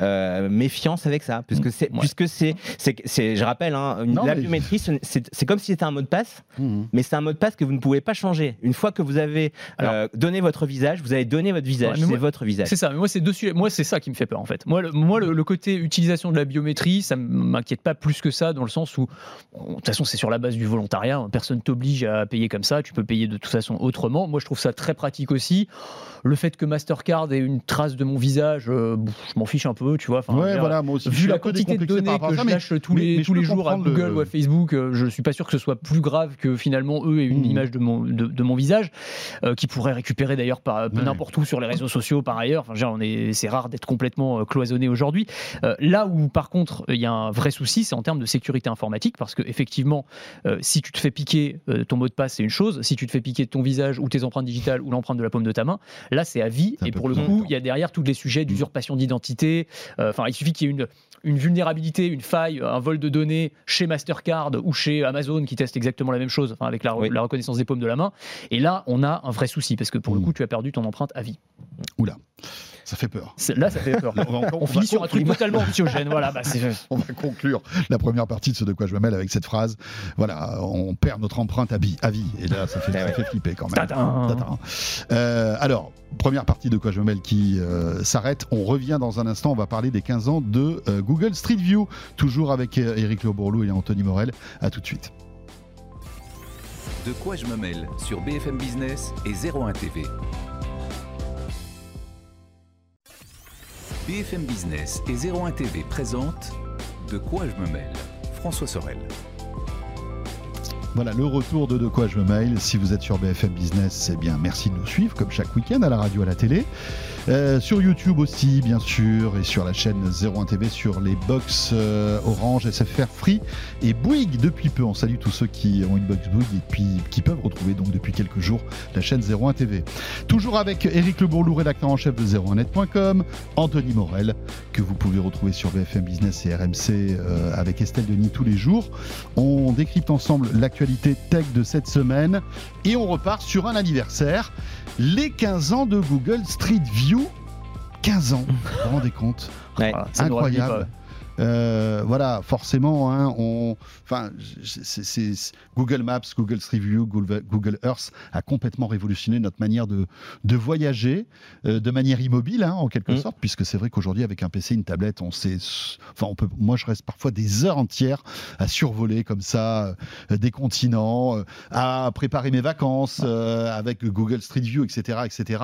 euh, méfiance avec ça puisque c'est Ouais. puisque c'est c'est c'est- je rappelle hein, Non, la biométrie c'est c'est comme si c'était un mot de passe Mhm. mais c'est un mot de passe que vous ne pouvez pas changer une fois que vous avez euh, donné votre visage vous avez donné votre visage Ouais, c'est votre visage C'est ça, mais moi c'est deux sujets. Moi c'est ça qui me fait peur en fait. Moi, le, moi le, le côté utilisation de la biométrie, ça m'inquiète pas plus que ça dans le sens où, de toute façon c'est sur la base du volontariat. hein. Personne t'oblige à payer comme ça. Tu peux payer de toute façon autrement. Moi je trouve ça très pratique aussi. Le fait que Mastercard ait une trace de mon visage, euh, je m'en fiche un peu, tu vois. Enfin, je veux Ouais, dire, voilà, moi aussi. je Vu la quantité de données que ça, je mais- lâche tous les, mais tous les jours à le- Google ou à Facebook, euh, je suis pas sûr que ce soit plus grave que finalement eux aient une Mhm. image de mon, de, de mon visage, euh, qui pourrait récupérer d'ailleurs par euh, Ouais. n'importe où sur les réseaux sociaux par ailleurs. Enfin, on est, c'est rare d'être complètement euh, cloisonné aujourd'hui. Là où par contre il y a un vrai souci, c'est en termes de sécurité informatique, parce que effectivement, si tu te fais piquer ton mot de passe, c'est une chose. Si tu te fais piquer ton visage ou tes empreintes digitales ou l'empreinte de la paume de ta main, là c'est à vie. Et pour le coup, il y a derrière tous les sujets d'usurpation d'identité. Euh, Enfin, il suffit qu'il y ait une une vulnérabilité, une faille, un vol de données chez Mastercard ou chez Amazon qui testent exactement la même chose, enfin, avec la, Oui. la reconnaissance des paumes de la main. Et là, on a un vrai souci parce que pour le Mm. coup, tu as perdu ton empreinte à vie. Oula, ça fait peur. Là, ça fait peur. On va encore- On on finit sur un truc totalement anxiogène. Voilà, bah, c'est On va conclure la première partie de ce de quoi je me mêle avec cette phrase. Voilà, on perd notre empreinte à vie. À vie. Et là, ça fait, Eh ça ouais. fait flipper quand même. Tadam. Tadam. Euh, alors, première partie de quoi je me mêle qui euh, s'arrête. On revient dans un instant. On va parler des 15 ans de euh, Google Street View. Toujours avec Eric Lobourlou et Anthony Morel. À tout de suite. De quoi je me mêle sur BFM Business et 01 TV. BFM Business et 01 TV présentent De quoi je me mêle François Sorel. Voilà le retour de De quoi je me mail. Si vous êtes sur BFM Business, c'est bien. Merci de nous suivre comme chaque week-end à la radio, à la télé. Euh, sur YouTube aussi, bien sûr, et sur la chaîne 01 TV, sur les box euh, Orange, SFR Free et Bouygues depuis peu. On salue tous ceux qui ont une box Bouygues et puis qui peuvent retrouver donc depuis quelques jours la chaîne 01 TV. Toujours avec Eric Le Bourlou, rédacteur en chef de 01net.com, Anthony Morel, que vous pouvez retrouver sur BFM Business et RMC euh, avec Estelle Denis tous les jours. On décrypte ensemble l'actualité tech de cette semaine et on repart sur un anniversaire, les 15 ans de Google Street View. 15 ans, vous vous rendez compte Ouais. Voilà, Incroyable. Euh, voilà, forcément, hein, on, enfin, c'est- Google Maps, Google Street View, Google, Google Earth a complètement révolutionné notre manière de, de voyager euh, de manière immobile, hein, en quelque Mm. sorte, puisque c'est vrai qu'aujourd'hui, avec un PC, une tablette, on sait, enfin, on peut, moi, je reste parfois des heures entières à survoler comme ça euh, des continents, euh, à préparer mes vacances euh, avec Google Street View, etc., etc.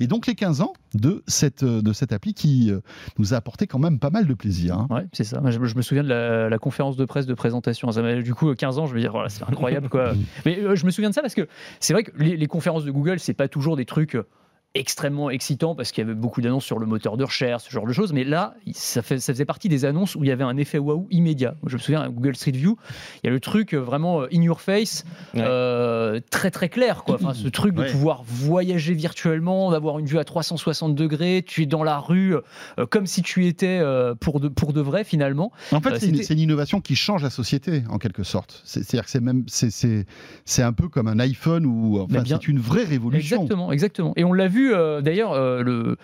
Et donc les 15 ans de cette euh, de cette appli qui euh, nous a apporté quand même pas mal de plaisir. hein. Ouais, c'est ça. Je, je me souviens de la, la conférence de presse de présentation. Ça du coup, 15 ans, je me dis, voilà, c'est incroyable quoi. Mais euh, je me souviens de ça parce que c'est vrai que les, les conférences de Google, c'est pas toujours des trucs euh, extrêmement excitant parce qu'il y avait beaucoup d'annonces sur le moteur de recherche, ce genre de choses. Mais là, ça, fait, ça faisait partie des annonces où il y avait un effet waouh immédiat. Je me souviens à Google Street View, il y a le truc euh, vraiment euh, in your face, Ouais. euh, très très clair. Quoi. Enfin, ce truc de Ouais. pouvoir voyager virtuellement, d'avoir une vue à 360 degrés, tu es dans la rue euh, comme si tu étais euh, pour, de, pour de vrai finalement. En fait, c'est une, innovation qui change la société en quelque sorte. C'est- C'est-à-dire que c'est même c'est- c'est c'est un peu comme un iPhone ou enfin c'est une vraie révolution. Exactement, exactement. Et on l'a vu euh, d'ailleurs euh, le-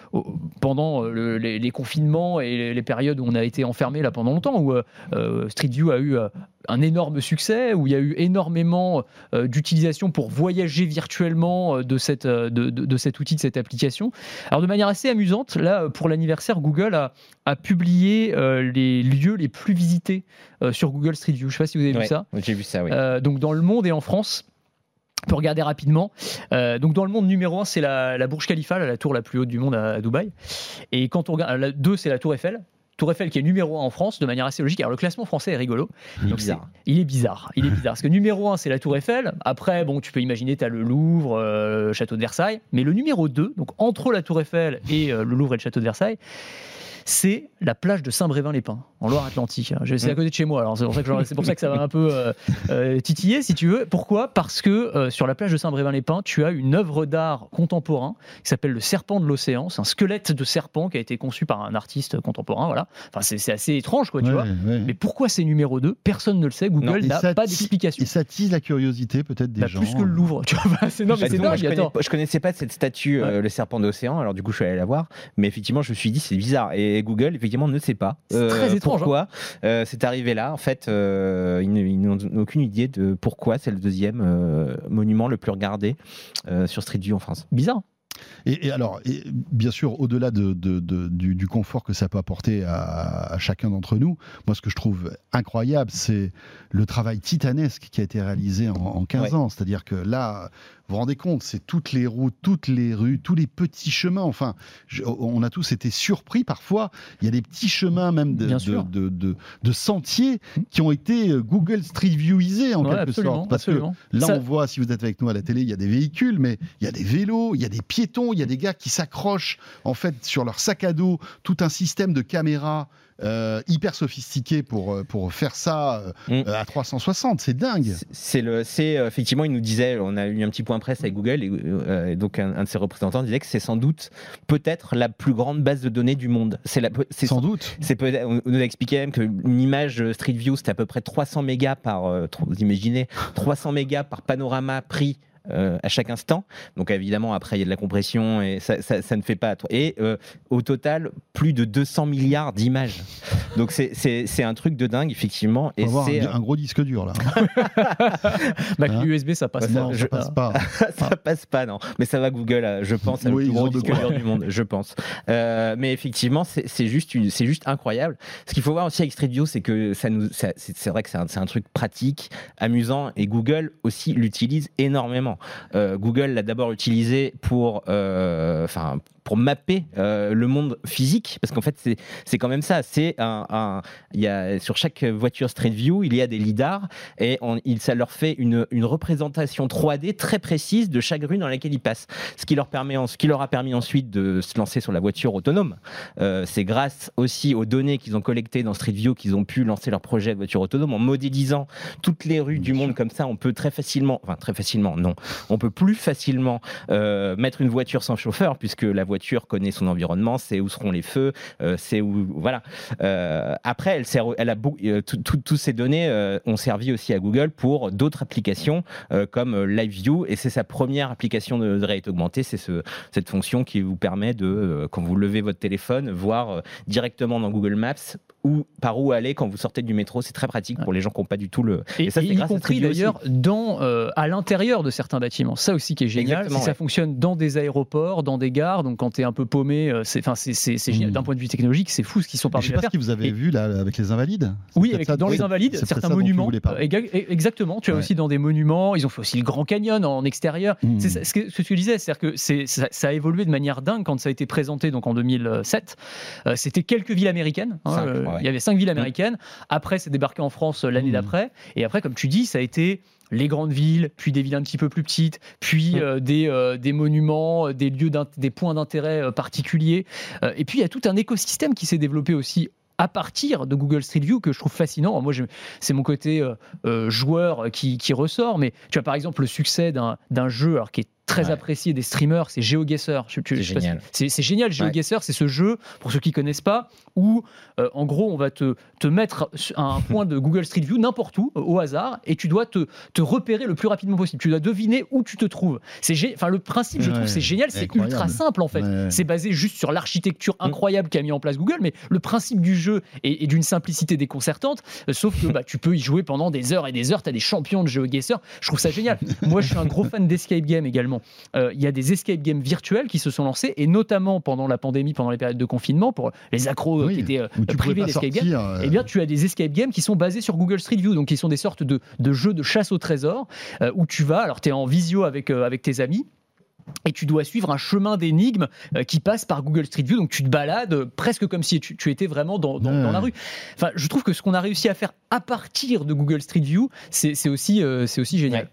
pendant euh, le- les, les confinements et les, les périodes où on a été enfermé là pendant longtemps, où Street View a eu un énorme succès, où il y a eu énormément d'utilisation pour voyager virtuellement de, cette, de, de- de cet outil, de cette application. Alors de manière assez amusante, là pour l'anniversaire, Google a, a publié les lieux les plus visités sur Google Street View. Je ne sais pas si vous avez vu ça. J'ai vu ça, oui. Donc dans le monde et en France. On peut regarder rapidement. Euh, donc dans le monde numéro 1, c'est la, la Burj Khalifa, la tour la plus haute du monde à, à Dubaï. Et quand on regarde, la 2, c'est la tour Eiffel. Tour Eiffel qui est numéro 1 en France de manière assez logique. Alors le classement français est rigolo. Il est Donc, bizarre. Il est bizarre. Il est bizarre. Parce que numéro 1, c'est la Tour Eiffel. Après, bon, tu peux imaginer, tu as le Louvre, euh, le château de Versailles. Mais le numéro 2, donc entre la Tour Eiffel et euh, le Louvre et le château de Versailles, c'est la plage de Saint-Brévin-les-Pins, en Loire-Atlantique. Je- C'est à côté de chez moi, alors c'est pour, pour ça que ça va un peu euh, euh, titiller, si tu veux. Pourquoi? Parce que euh, sur la plage de Saint-Brévin-les-Pins, tu as une œuvre d'art contemporain qui s'appelle le serpent de l'océan. C'est un squelette de serpent qui a été conçu par un artiste contemporain. Voilà. Enfin, c'est assez étrange, quoi, tu Ouais, vois. ouais. Mais pourquoi c'est numéro 2 Personne ne le sait. Google n'a pas ti- d'explication. Et ça tease la curiosité peut-être des Bah, gens. plus que le Louvre. Tu vois, c'est non, mais Bah, c'est dingue. je, connais je connaissais pas cette statue, euh, le serpent d'océan, alors du coup je suis allé la voir, mais effectivement je me suis dit c'est bizarre. Et Google effectivement ne sait pas C'est très étrange, hein. pourquoi euh, c'est arrivé là. En fait, euh, ils n'ont aucune idée de pourquoi c'est le deuxième euh, monument le plus regardé euh, sur Street View en France. Bizarre. Et, et alors, et bien sûr, au-delà de, de- de- du, du confort que ça peut apporter à, à chacun d'entre nous, moi, ce que je trouve incroyable, c'est le travail titanesque qui a été réalisé en, en 15 Ouais. ans. C'est-à-dire que là, vous vous rendez compte, c'est toutes les routes, toutes les rues, tous les petits chemins. Enfin, je- on a tous été surpris parfois. Il y a des petits chemins même de, sentiers qui ont été euh, Google Street Viewisés en Ouais, quelque absolument, sorte. Parce que. Là, Ça- on voit, si vous êtes avec nous à la télé, il y a des véhicules, mais il y a des vélos, il y a des piétons, il y a des gars qui s'accrochent en fait sur leur sac à dos, tout un système de caméras euh, hyper sophistiqué pour, euh, pour faire ça euh, Mm. à 360. C'est dingue. C'est- le, c'est effectivement, il nous disait, on a eu un petit point presse avec Google, et, euh, et donc un, un de ses représentants disait que c'est sans doute peut-être la plus grande base de données du monde. C'est la, c'est Sans doute. C'est on nous a expliqué même qu'une image Street View, c'était à peu près 300 mégas par, vous imaginez, 300 mégas par panorama pris euh, à chaque instant. Donc évidemment, après, il y a de la compression et ça, ça- ça ne fait pas. Et euh, au total, plus de 200 milliards d'images. Donc c'est- un truc de dingue, effectivement. On Et va avoir c'est un, un gros disque dur là. Bah, Hein l'USB, ça passe pas. ça passe pas. ça passe pas, non. Mais ça va Google, euh, je pense, à le Oui, plus ils gros disque dur du monde, je pense. Euh, mais effectivement, c'est juste, une- c'est juste incroyable. Ce qu'il faut voir aussi avec Street View, c'est que ça nous, ça- c'est vrai que c'est un, c'est un truc pratique, amusant, et Google aussi l'utilise énormément. Euh, Google l'a d'abord utilisé pour, euh, enfin. Pour mapper euh, le monde physique, parce qu'en fait c'est quand même ça. C'est un, un- y a sur chaque voiture Street View, il y a des lidars et on- il, ça leur fait une, une représentation 3D très précise de chaque rue dans laquelle ils passent. Ce qui leur permet, en- ce qui leur a permis ensuite de se lancer sur la voiture autonome. Euh, c'est grâce aussi aux données qu'ils ont collectées dans Street View qu'ils ont pu lancer leur projet de voiture autonome en modélisant toutes les rues du monde comme ça. On peut très facilement, enfin très facilement, non, on peut plus facilement euh, mettre une voiture sans chauffeur puisque la voiture connaît son environnement, sait où seront les feux, euh, c'est où, voilà. Euh, après, elle sert, elle a euh, tout- tout- toutes ces données euh, ont servi aussi à Google pour d'autres applications euh, comme euh, Live View et c'est sa première application de, de réalité augmentée, c'est ce, cette fonction qui vous permet de, euh, quand vous levez votre téléphone, voir euh, directement dans Google Maps où, par où aller quand vous sortez du métro. C'est très pratique pour les gens qui n'ont pas du tout le. Et, ça, c'est y grâce compris d'ailleurs dans euh, à l'intérieur de certains bâtiments. Ça aussi qui est génial, Exactement, c'est que ça fonctionne dans des aéroports, dans des gares. Donc quand tu es un peu paumé, euh, c'est génial Mm. d'un point de vue technologique, c'est fou ce qu'ils sont Mais je sais parvenus à pas ce faire. que vous avez Et- vu là avec les invalides. Oui, avec, ça- dans les invalides, certains monuments. exactement, tu as Ouais. aussi dans des monuments, ils ont fait aussi le Grand Canyon en extérieur. Mm. C'est ce que, ce que tu disais, c'est-à-dire que ça, ça a évolué de manière dingue quand ça a été présenté donc en 2007. Euh, C'était quelques villes américaines. hein, Cinq, euh, ouais. Il y avait cinq villes américaines. Après, c'est débarqué en France l'année d'après. Et après, comme tu dis, ça a été les grandes villes, puis des villes un petit peu plus petites, puis Mm. euh, des, euh, des monuments, euh, des lieux, des points d'intérêt particuliers. Et puis il y a tout un écosystème qui s'est développé aussi à partir de Google Street View que je trouve fascinant. Moi, c'est mon côté euh, joueur qui, qui ressort, mais tu as par exemple le succès d'un d'un jeu alors, qui est très Ouais. apprécié des streamers, c'est GeoGuessr. C'est pas si- génial. C'est génial, GeoGuessr, c'est ce jeu, pour ceux qui connaissent pas, où euh, en gros on va te, te mettre sur un point de Google Street View n'importe où, euh, au hasard, et tu dois te, te repérer le plus rapidement possible. Tu dois deviner où tu te trouves. C'est enfin le principe, je Ouais, trouve, c'est génial, c'est ultra simple en fait. C'est basé juste sur l'architecture Mm. incroyable qu'a mis en place Google, mais le principe du jeu est, est d'une simplicité déconcertante. euh, sauf que bah, tu peux y jouer pendant des heures et des heures. Tu as des champions de GeoGuessr. Je trouve ça génial. Moi, je suis un gros fan d'escape game également. Euh, Il y a des escape games virtuels qui se sont lancés, et notamment pendant la pandémie, pendant les périodes de confinement, pour les accros euh, Oui, qui étaient euh, privés d'escape game. sortir. euh, Eh bien, tu as des escape games qui sont basés sur Google Street View, donc qui sont des sortes de, de jeux de chasse au trésor euh, où tu vas, alors tu es en visio avec, euh, avec tes amis. Et tu dois suivre un chemin d'énigmes qui passe par Google Street View, donc tu te balades presque comme si tu, tu étais vraiment dans, dans- Ouais. dans la rue. Enfin, je trouve que ce qu'on a réussi à faire à partir de Google Street View, c'est aussi, euh, c'est aussi génial.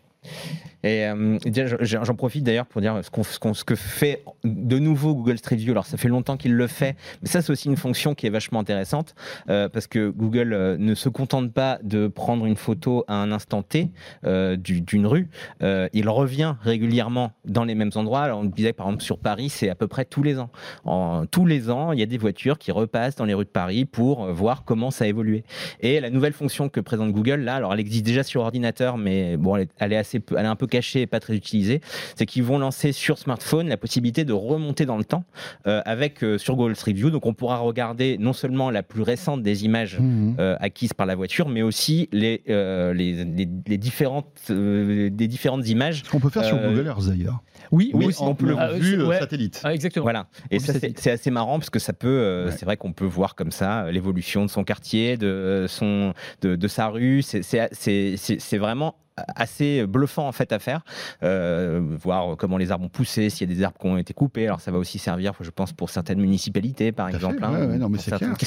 Et euh, j'en profite d'ailleurs pour dire ce, qu'on- ce que fait de nouveau Google Street View. Alors, ça fait longtemps qu'il le fait, mais ça, c'est aussi une fonction qui est vachement intéressante euh, parce que Google euh, ne se contente pas de prendre une photo à un instant T euh, du- d'une rue. Il revient régulièrement dans les mêmes endroits. Alors, on disait par exemple sur Paris, c'est à peu près tous les ans. En, tous les ans, il y a des voitures qui repassent dans les rues de Paris pour voir comment ça a évolué. Et la nouvelle fonction que présente Google, là, alors elle existe déjà sur ordinateur, mais bon, elle est assez, elle est un peu cachée et pas très utilisée. C'est qu'ils vont lancer sur smartphone la possibilité de remonter dans le temps euh, avec euh, sur Google Street View. Donc, on pourra regarder non seulement la plus récente des images mhm. euh, acquises par la voiture, mais aussi les, euh, les, les- les différentes, euh, des différentes images. Ce qu'on peut faire sur Google Earth d'ailleurs. Oui, Oui, oui, aussi. on peut le Ah, c'est- euh, ouais. satellite. Ah, exactement. Voilà. Et ça, c'est assez marrant parce que ça peut, euh, Ouais. c'est vrai qu'on peut voir comme ça l'évolution de son quartier, de euh, son, de, de sa rue. C'est- C'est c'est- c'est- c'est vraiment assez bluffant en fait à faire, Euh, voir comment les arbres ont poussé, s'il y a des arbres qui ont été coupés. Alors ça va aussi servir, je pense, pour certaines municipalités, par Tout exemple, hein, ouais, ouais, non, mais c'est clair, Et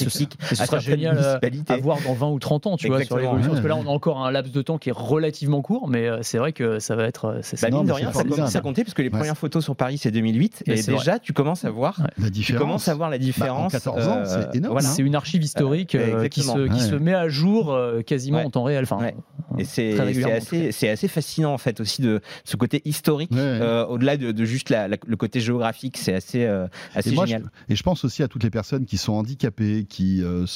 ce sera génial, euh, à voir dans 20 ou 30 ans, tu vois, sur Exactement. l'évolution. Parce que là, on a encore un laps de temps qui est relativement court, mais euh, c'est vrai que ça va être. c'est- Bah, Non, mine de rien, ça, ça comptait parce que les premières photos sur Paris c'est 2008 Mais et déjà tu commences à voir. La tu différence. commences à voir la différence. 14 ans, c'est énorme, voilà. C'est une archive historique qui, se, qui met à jour euh, quasiment Ouais. en temps réel. Enfin, Ouais. Et c'est en assez, c'est assez fascinant en fait aussi de ce côté historique, Ouais. euh, au-delà de, de juste la- la- le côté géographique, c'est assez, euh, assez Et moi, je, génial. et je pense aussi à toutes les personnes qui sont handicapées, qui, euh,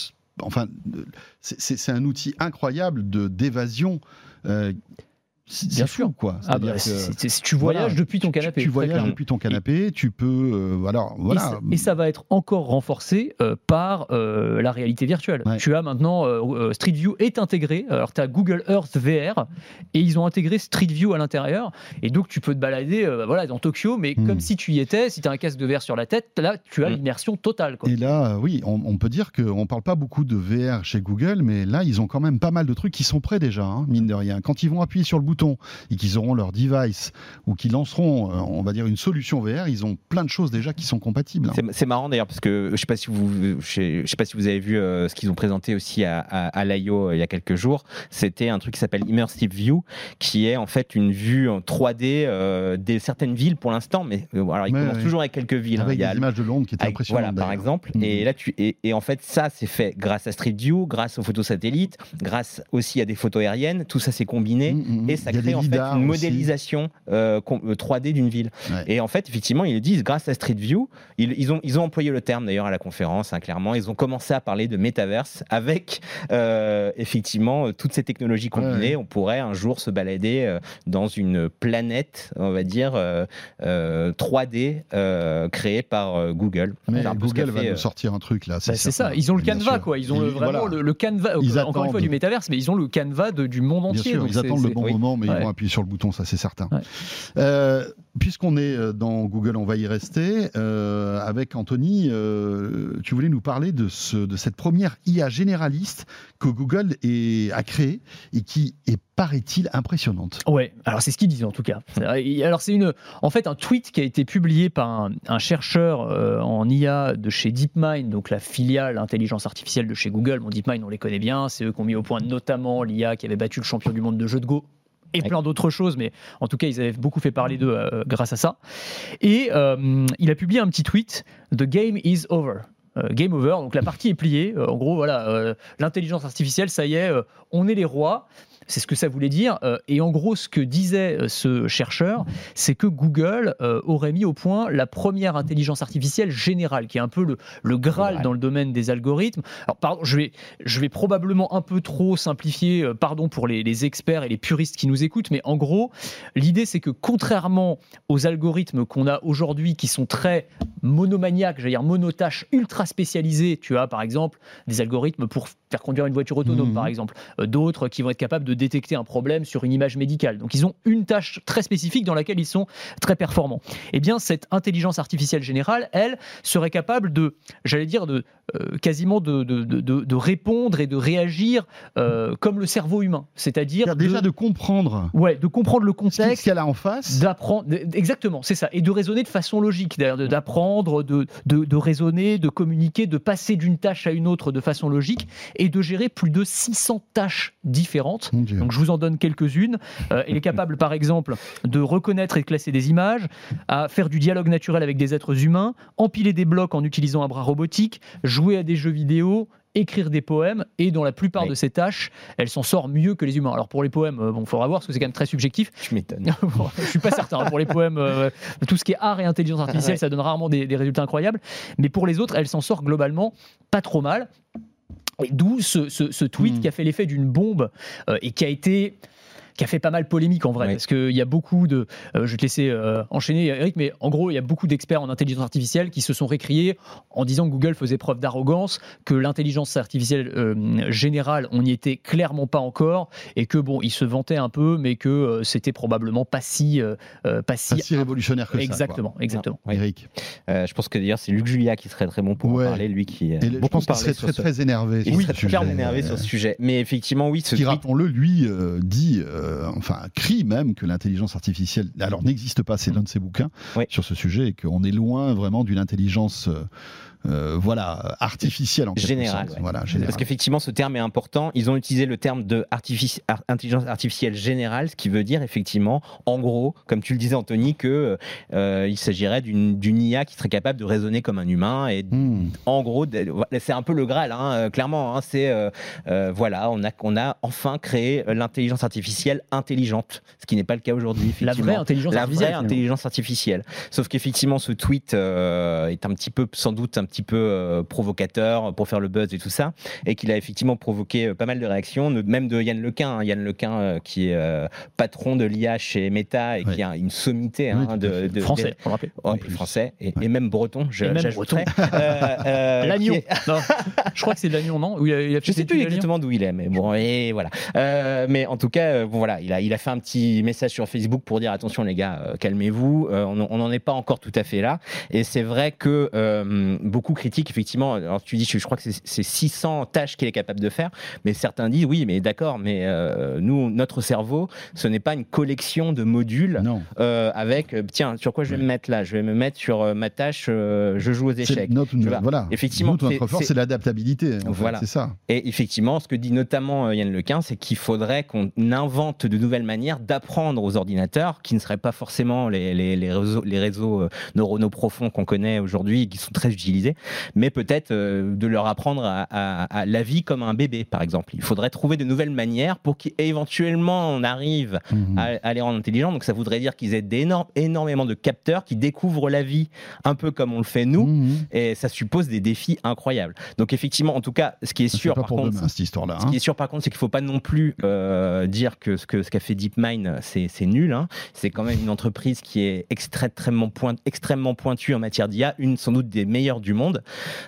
enfin, euh, c'est un outil incroyable de d'évasion. Bien sûr. quoi. ah bah, que si tu voyages voilà, depuis ton canapé. Tu, voyages clairement. depuis ton canapé, tu peux, euh, voilà, Et, ça, et ça va être encore renforcé euh, par euh, la réalité virtuelle. Ouais. Tu as maintenant euh, Street View est intégré. Alors tu as Google Earth VR et ils ont intégré Street View à l'intérieur. Et donc tu peux te balader euh, voilà, dans Tokyo, mais Hmm. comme si tu y étais. Si tu as un casque de VR sur la tête, là tu as Hmm. l'immersion totale. Quoi. Et là, oui, on, on peut dire qu'on ne parle pas beaucoup de VR chez Google, mais là, ils ont quand même pas mal de trucs qui sont prêts déjà, hein, mine de rien. Quand ils vont appuyer sur le bouton et qu'ils auront leur device ou qu'ils lanceront, euh, on va dire, une solution VR, ils ont plein de choses déjà qui sont compatibles. hein. C'est- marrant d'ailleurs parce que je sais pas si vous, je sais, pas si vous avez vu euh, ce qu'ils ont présenté aussi à, à, à l'IO euh, il y a quelques jours. C'était un truc qui s'appelle Immersive View, qui est en fait une vue en 3D euh, des certaines villes pour l'instant, mais alors il Ouais, commence ouais. toujours avec quelques villes. hein. Il y a des images de Londres qui étaient Avec- impressionnantes. Voilà, par exemple. Mhm. Et là, tu et, et en fait, ça, c'est fait grâce à Street View, grâce aux photos satellites, grâce aussi à des photos aériennes. Tout ça, c'est combiné. Mhm. Et ça crée en fait une modélisation euh, com- euh, 3D d'une ville. Ouais. Et en fait, effectivement, ils le disent, grâce à Street View, ils, ils ont, ils ont employé le terme d'ailleurs à la conférence, hein, clairement. Ils ont commencé à parler de métaverse avec euh, effectivement euh, toutes ces technologies combinées. Ouais. On pourrait un jour se balader euh, dans une planète, on va dire, euh, euh, 3D euh, créée par euh, Google. Mais peu ce Google va fait, nous euh, sortir un truc là. Bah, c'est ça, ils ont le canevas sûr. quoi. Ils ont le, vraiment voilà. le, le canevas, Ils euh, encore une fois du métaverse, mais ils ont le canevas de- du monde Bien entier. sûr, donc ils attendent le bon oui. Mais Ouais. ils vont appuyer sur le bouton, ça c'est certain. Ouais. Euh, Puisqu'on est euh, dans Google, on va y rester. Euh, avec Anthony, euh, tu voulais nous parler de, ce, de cette première IA généraliste que Google est- a créée et qui est, paraît-il, impressionnante. Ouais, alors c'est ce qu'ils disent en tout cas. Et Alors c'est une, en fait, un tweet qui a été publié par un, un chercheur euh, en IA de chez DeepMind, donc la filiale intelligence artificielle de chez Google. Bon, DeepMind, on les connaît bien, c'est eux qui ont mis au point notamment l'IA qui avait battu le champion du monde de jeu de Go et plein d'autres choses, mais en tout cas, ils avaient beaucoup fait parler d'eux euh, grâce à ça. Et euh, il a publié un petit tweet The game is over. Euh, game over, donc la partie est pliée. En gros, voilà, l'intelligence artificielle, ça y est, on est les rois. C'est ce que ça voulait dire. Euh, et en gros, ce que disait euh, ce chercheur, c'est que Google euh, aurait mis au point la première intelligence artificielle générale, qui est un peu le, le Graal dans le domaine des algorithmes. Alors, pardon, je vais, je vais probablement un peu trop simplifier, pardon pour les, les experts et les puristes qui nous écoutent, mais en gros, l'idée, c'est que contrairement aux algorithmes qu'on a aujourd'hui, qui sont très monomaniaques, j'allais dire monotâches, ultra spécialisés, tu as par exemple des algorithmes pour faire conduire une voiture autonome, Mhm. par exemple, Euh, d'autres qui vont être capables de détecter un problème sur une image médicale. Donc ils ont une tâche très spécifique dans laquelle ils sont très performants. Eh bien, cette intelligence artificielle générale, elle, serait capable de, j'allais dire, de euh, quasiment de, de, de- répondre et de réagir euh, comme le cerveau humain, c'est-à-dire déjà de, comprendre ouais, de comprendre le contexte, qu'elle a en face. d'apprendre exactement c'est ça et de raisonner de façon logique d'ailleurs d'apprendre de, de, de raisonner de communiquer de passer d'une tâche à une autre de façon logique et de gérer plus de 600 tâches différentes Mon Dieu. donc je vous en donne quelques-unes. Euh, elle est capable, par exemple, de reconnaître et de classer des images, à faire du dialogue naturel avec des êtres humains, empiler des blocs en utilisant un bras robotique, jouer à des jeux vidéo écrire des poèmes et dans la plupart Oui. de ces tâches elle s'en sort mieux que les humains alors pour les poèmes euh, bon faudra voir parce que c'est quand même très subjectif Je m'étonne. Bon, je suis pas certain. hein, Pour les poèmes, euh, tout ce qui est art et intelligence artificielle, Ouais. ça donne rarement des, des résultats incroyables. Mais pour les autres, elle s'en sort globalement pas trop mal. D'où ce, ce- ce tweet Mm. qui a fait l'effet d'une bombe euh, et qui a été qui a fait pas mal polémique en vrai, Oui. parce qu'il y a beaucoup de. euh, je vais te laisser euh, enchaîner, Eric, mais en gros, il y a beaucoup d'experts en intelligence artificielle qui se sont récriés en disant que Google faisait preuve d'arrogance, que l'intelligence artificielle euh, générale, on n'y était clairement pas encore, et que bon, ils se vantaient un peu, mais que euh, c'était probablement pas si. pas si Pas si révolutionnaire que exactement, exactement. ça. quoi. Eric. Euh, je pense que d'ailleurs, c'est Luc Julia qui serait très bon pour Ouais. en parler, lui qui Et le- je pense qu'il serait très, ce- très énervé. Il sur serait ce sujet. clairement énervé sur ce sujet. Mais effectivement, oui, ce Qui, tweet- rappelons-le, lui, euh, dit, euh, enfin, crie même que l'intelligence artificielle, alors n'existe pas, c'est l'un de ses bouquins Oui. sur ce sujet, et qu'on est loin vraiment d'une intelligence, euh, euh, voilà, artificielle en quelque Générale, sorte. ouais. Voilà, générale. Parce qu'effectivement, ce terme est important. Ils ont utilisé le terme de artifici- ar- intelligence artificielle générale, ce qui veut dire effectivement, en gros, comme tu le disais, Anthony, que euh, il s'agirait d'une IA qui serait capable de raisonner comme un humain et Hmm. en gros, c'est un peu le Graal, hein, euh, clairement. hein, c'est euh, euh, voilà, on a, on a enfin créé euh, l'intelligence artificielle intelligente, ce qui n'est pas le cas aujourd'hui. La vraie intelligence la artificielle. vraie intelligence artificielle. Sauf qu'effectivement, ce tweet euh, est un petit peu, sans doute, un petit peu euh, provocateur pour faire le buzz et tout ça, et qu'il a effectivement provoqué euh, pas mal de réactions, même de Yann Lequin, hein, Yann Lequin euh, qui est patron de l'IA chez Meta et Ouais. qui a une sommité hein, de, Français, pour français et, Ouais. et même breton. Je, Et même est- Non, je crois que c'est de l'agnon, non? Il a, je sais plus exactement d'où il est, mais bon, et voilà. Mais en tout cas, bon, voilà, il a, il a fait un petit message sur Facebook pour dire attention les gars, calmez-vous, on n'en est pas encore tout à fait là. Et c'est vrai que euh, beaucoup critiquent effectivement. Alors tu dis, je, je crois que c'est c'est 600 tâches qu'il est capable de faire, mais certains disent oui, mais d'accord, mais euh, nous, notre cerveau, ce n'est pas une collection de modules euh, avec euh, tiens, sur quoi je vais Ouais. me mettre là? Je vais me mettre sur ma tâche, je joue aux échecs. notre, vois? voilà. Effectivement, notre c'est- force, c'est- l'adaptabilité. Voilà. C'est ça. Et effectivement, ce que dit notamment Yann Lequin, c'est qu'il faudrait qu'on invente de nouvelles manières d'apprendre aux ordinateurs, qui ne seraient pas forcément les, les- les réseaux, les réseaux neuronaux profonds qu'on connaît aujourd'hui et qui sont très utilisés, mais peut-être euh, de leur apprendre à, à- à la vie comme un bébé, par exemple. Il faudrait trouver de nouvelles manières pour qu'éventuellement on arrive Mhm. à, à les rendre intelligents. Donc ça voudrait dire qu'ils aient d'énormes- énormément de capteurs qui découvrent la vie un peu comme on le fait nous. Mhm. Et ça suppose des défis incroyables. Donc effectivement, en tout cas, ce qui est sûr, par contre, demain, cette histoire-là. ce hein. qui est sûr par contre, c'est qu'il faut pas non plus euh, dire que ce que ce qu'a fait DeepMind, c'est c'est nul. hein. C'est quand même une entreprise qui est extrêmement, point, extrêmement pointue en matière d'IA, une sans doute des meilleures du monde,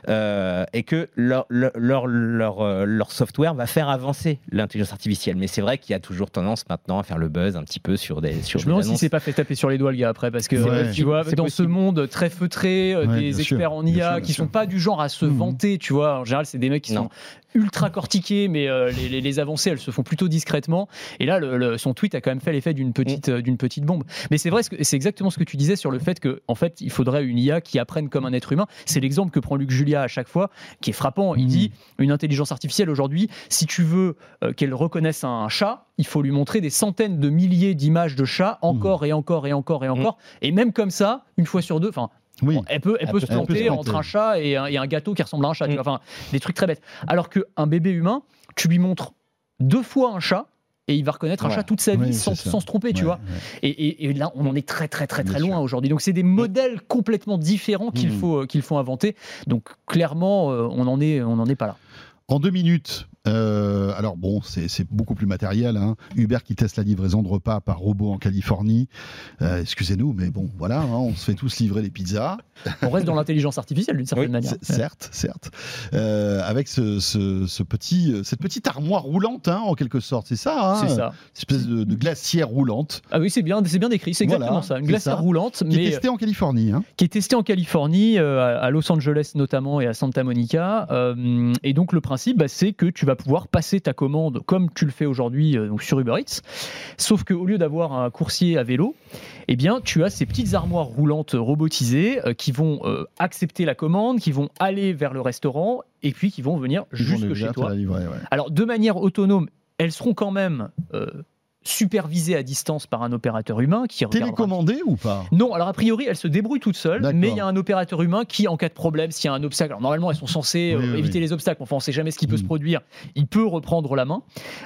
euh, et que leur leur, leur, leur, euh, leur software va faire avancer l'intelligence artificielle. Mais c'est vrai qu'il y a toujours tendance maintenant à faire le buzz un petit peu sur des sur Je me demande si c'est pas fait taper sur les doigts le gars après parce que Ouais. euh, tu vois C'est dans possible. ce monde très feutré Ouais, des sûr. experts en Bien IA sûr, bien qui sûr. sont pas du genre à se Mhm. vanter tu vois en général c'est des mecs qui Non. sont ultra cortiqués mais euh, les, les- les avancées elles se font plutôt discrètement et là le- le- son tweet a quand même fait l'effet d'une petite euh, d'une petite bombe mais c'est vrai c'est exactement ce que tu disais sur le fait que en fait il faudrait une IA qui apprenne comme un être humain c'est l'exemple l'exemple que prend Luc Julia à chaque fois, qui est frappant. Il Mhm. dit une intelligence artificielle aujourd'hui, si tu veux euh, qu'elle reconnaisse un chat, il faut lui montrer des centaines de milliers d'images de chats encore et encore et encore et encore. Et même comme ça, une fois sur deux, enfin, Oui. Bon, elle peut, elle Elle peut peut- se peut planter entre un chat et un, et un gâteau qui ressemble à un chat. tu vois, Enfin, des trucs très bêtes. Alors qu'un bébé humain, tu lui montres deux fois un chat et il va reconnaître un Ouais. chat toute sa vie Oui, sans, se tromper, tu vois. Et, et- et là, on en est très très très très loin aujourd'hui. Donc c'est des modèles complètement différents qu'il Mm. faut qu'il faut inventer. Donc clairement, euh, on en est on n'en est pas là. En deux minutes, euh, alors bon, c'est beaucoup plus matériel. hein. Uber qui teste la livraison de repas par robot en Californie. Euh, Excusez-nous, mais bon, voilà, hein, on se fait tous livrer les pizzas. On reste dans l'intelligence artificielle d'une certaine Oui, manière. Certes, certes. Euh, avec ce, ce- ce petit, cette petite armoire roulante, hein, en quelque sorte, c'est ça. C'est ça. Une espèce de, de glacière roulante Ah oui, c'est bien, c'est bien décrit. C'est Voilà, exactement ça. Une glacière ça. roulante, qui est mais testée en Californie. qui est testé en Californie, à Los Angeles notamment et à Santa Monica. Et donc le principe, bah, c'est que tu vas pouvoir passer ta commande comme tu le fais aujourd'hui euh, sur Uber Eats. Sauf qu'au lieu d'avoir un coursier à vélo, eh bien tu as ces petites armoires roulantes robotisées euh, qui vont euh, accepter la commande, qui vont aller vers le restaurant et puis qui vont venir jusque chez toi. la livrer, ouais. Alors de manière autonome, elles seront quand même supervisées à distance par un opérateur humain qui regardera Télécommandé ou pas? Non, alors a priori, elles se débrouillent toutes seules, D'accord. mais il y a un opérateur humain qui, en cas de problème, s'il y a un obstacle, alors normalement elles sont censées Oui, euh, oui, éviter oui. les obstacles, enfin on sait jamais ce qui peut Mm. se produire, il peut reprendre la main,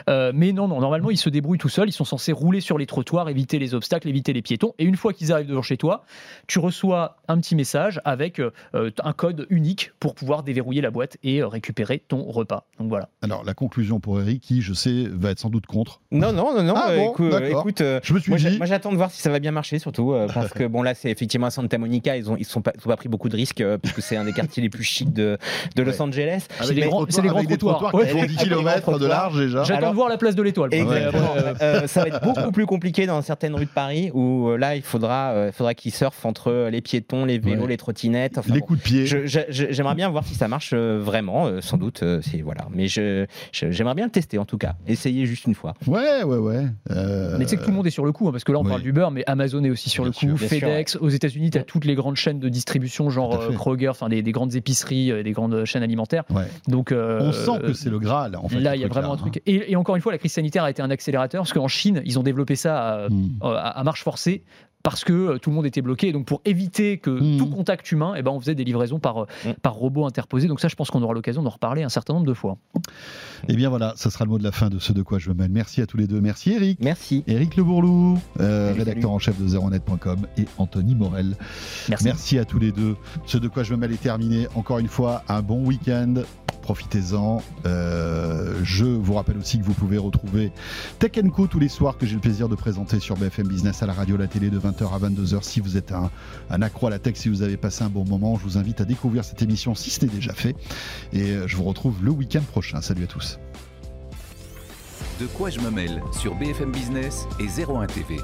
Euh, mais non, non, normalement ils se débrouillent tout seuls, ils sont censés rouler sur les trottoirs, éviter les obstacles, éviter les piétons, et une fois qu'ils arrivent devant chez toi, tu reçois un petit message avec euh, euh, un code unique pour pouvoir déverrouiller la boîte et euh, récupérer ton repas. Donc voilà. Alors, la conclusion pour Eric, qui, je sais, va être sans doute contre. Non, non, non, non. Ah euh, bon, d'accord. écoute, euh, Je me suis moi, dit. moi, j'attends de voir si ça va bien marcher, surtout euh, parce que bon là c'est effectivement à Santa Monica, ils ont ils sont pas, ils ont pas pris beaucoup de risques euh, puisque c'est un des quartiers les plus chics de, de Los. Angeles. C'est les grands- trottoirs- qui Ouais. font 10 Avec des grands km de large déjà. J'attends de voir la place de l'étoile. euh, Euh, ça va être beaucoup plus compliqué dans certaines rues de Paris où euh, là il faudra, euh, il faudra qu'ils surfent entre les piétons, les vélos, Ouais. les trottinettes. Enfin, Les bon. coups de pied. J'aimerais bien voir si ça marche vraiment, sans doute. c'est voilà, mais j'aimerais bien le tester en tout cas, essayer juste une fois. Ouais, ouais, ouais. Euh, Mais tu sais que tout le monde est sur le coup, hein, parce que là on oui. parle d'Uber, mais Amazon est aussi sur Bien le coup, sûr. Bien sûr, FedEx, aux États-Unis, tu as toutes les grandes chaînes de distribution, genre euh, Kroger, enfin des, des grandes épiceries, euh, des grandes chaînes alimentaires. Ouais. Donc euh, On sent que c'est le Graal, en fait. là, il y a vraiment un hein. truc. Et, et encore une fois, la crise sanitaire a été un accélérateur, parce qu'en Chine, ils ont développé ça à, Hmm. à- à marche forcée. Parce que euh, tout le monde était bloqué, donc pour éviter que Mhm. tout contact humain, eh ben, on faisait des livraisons par, euh, Mhm. par robot interposé. Donc ça, je pense qu'on aura l'occasion d'en reparler un certain nombre de fois. Eh bien voilà, ça sera le mot de la fin de ce de quoi je me mêle. Merci à tous les deux. Merci Eric. Merci. Eric Le Bourlou, euh, Salut, rédacteur salut. en chef de zeronet.com et Anthony Morel. Merci. Merci à tous les deux. Ce de quoi je me mêle est terminé. Encore une fois, un bon week-end. Profitez-en. Euh, je vous rappelle aussi que vous pouvez retrouver Tech Co tous les soirs que j'ai le plaisir de présenter sur BFM Business à la radio, la télé de 20h à 22h. Si vous êtes un, accro à la tech, si vous avez passé un bon moment, je vous invite à découvrir cette émission si ce n'est déjà fait. Et euh, je vous retrouve le week-end prochain. Salut à tous. De quoi je me mêle sur BFM Business et 01 TV.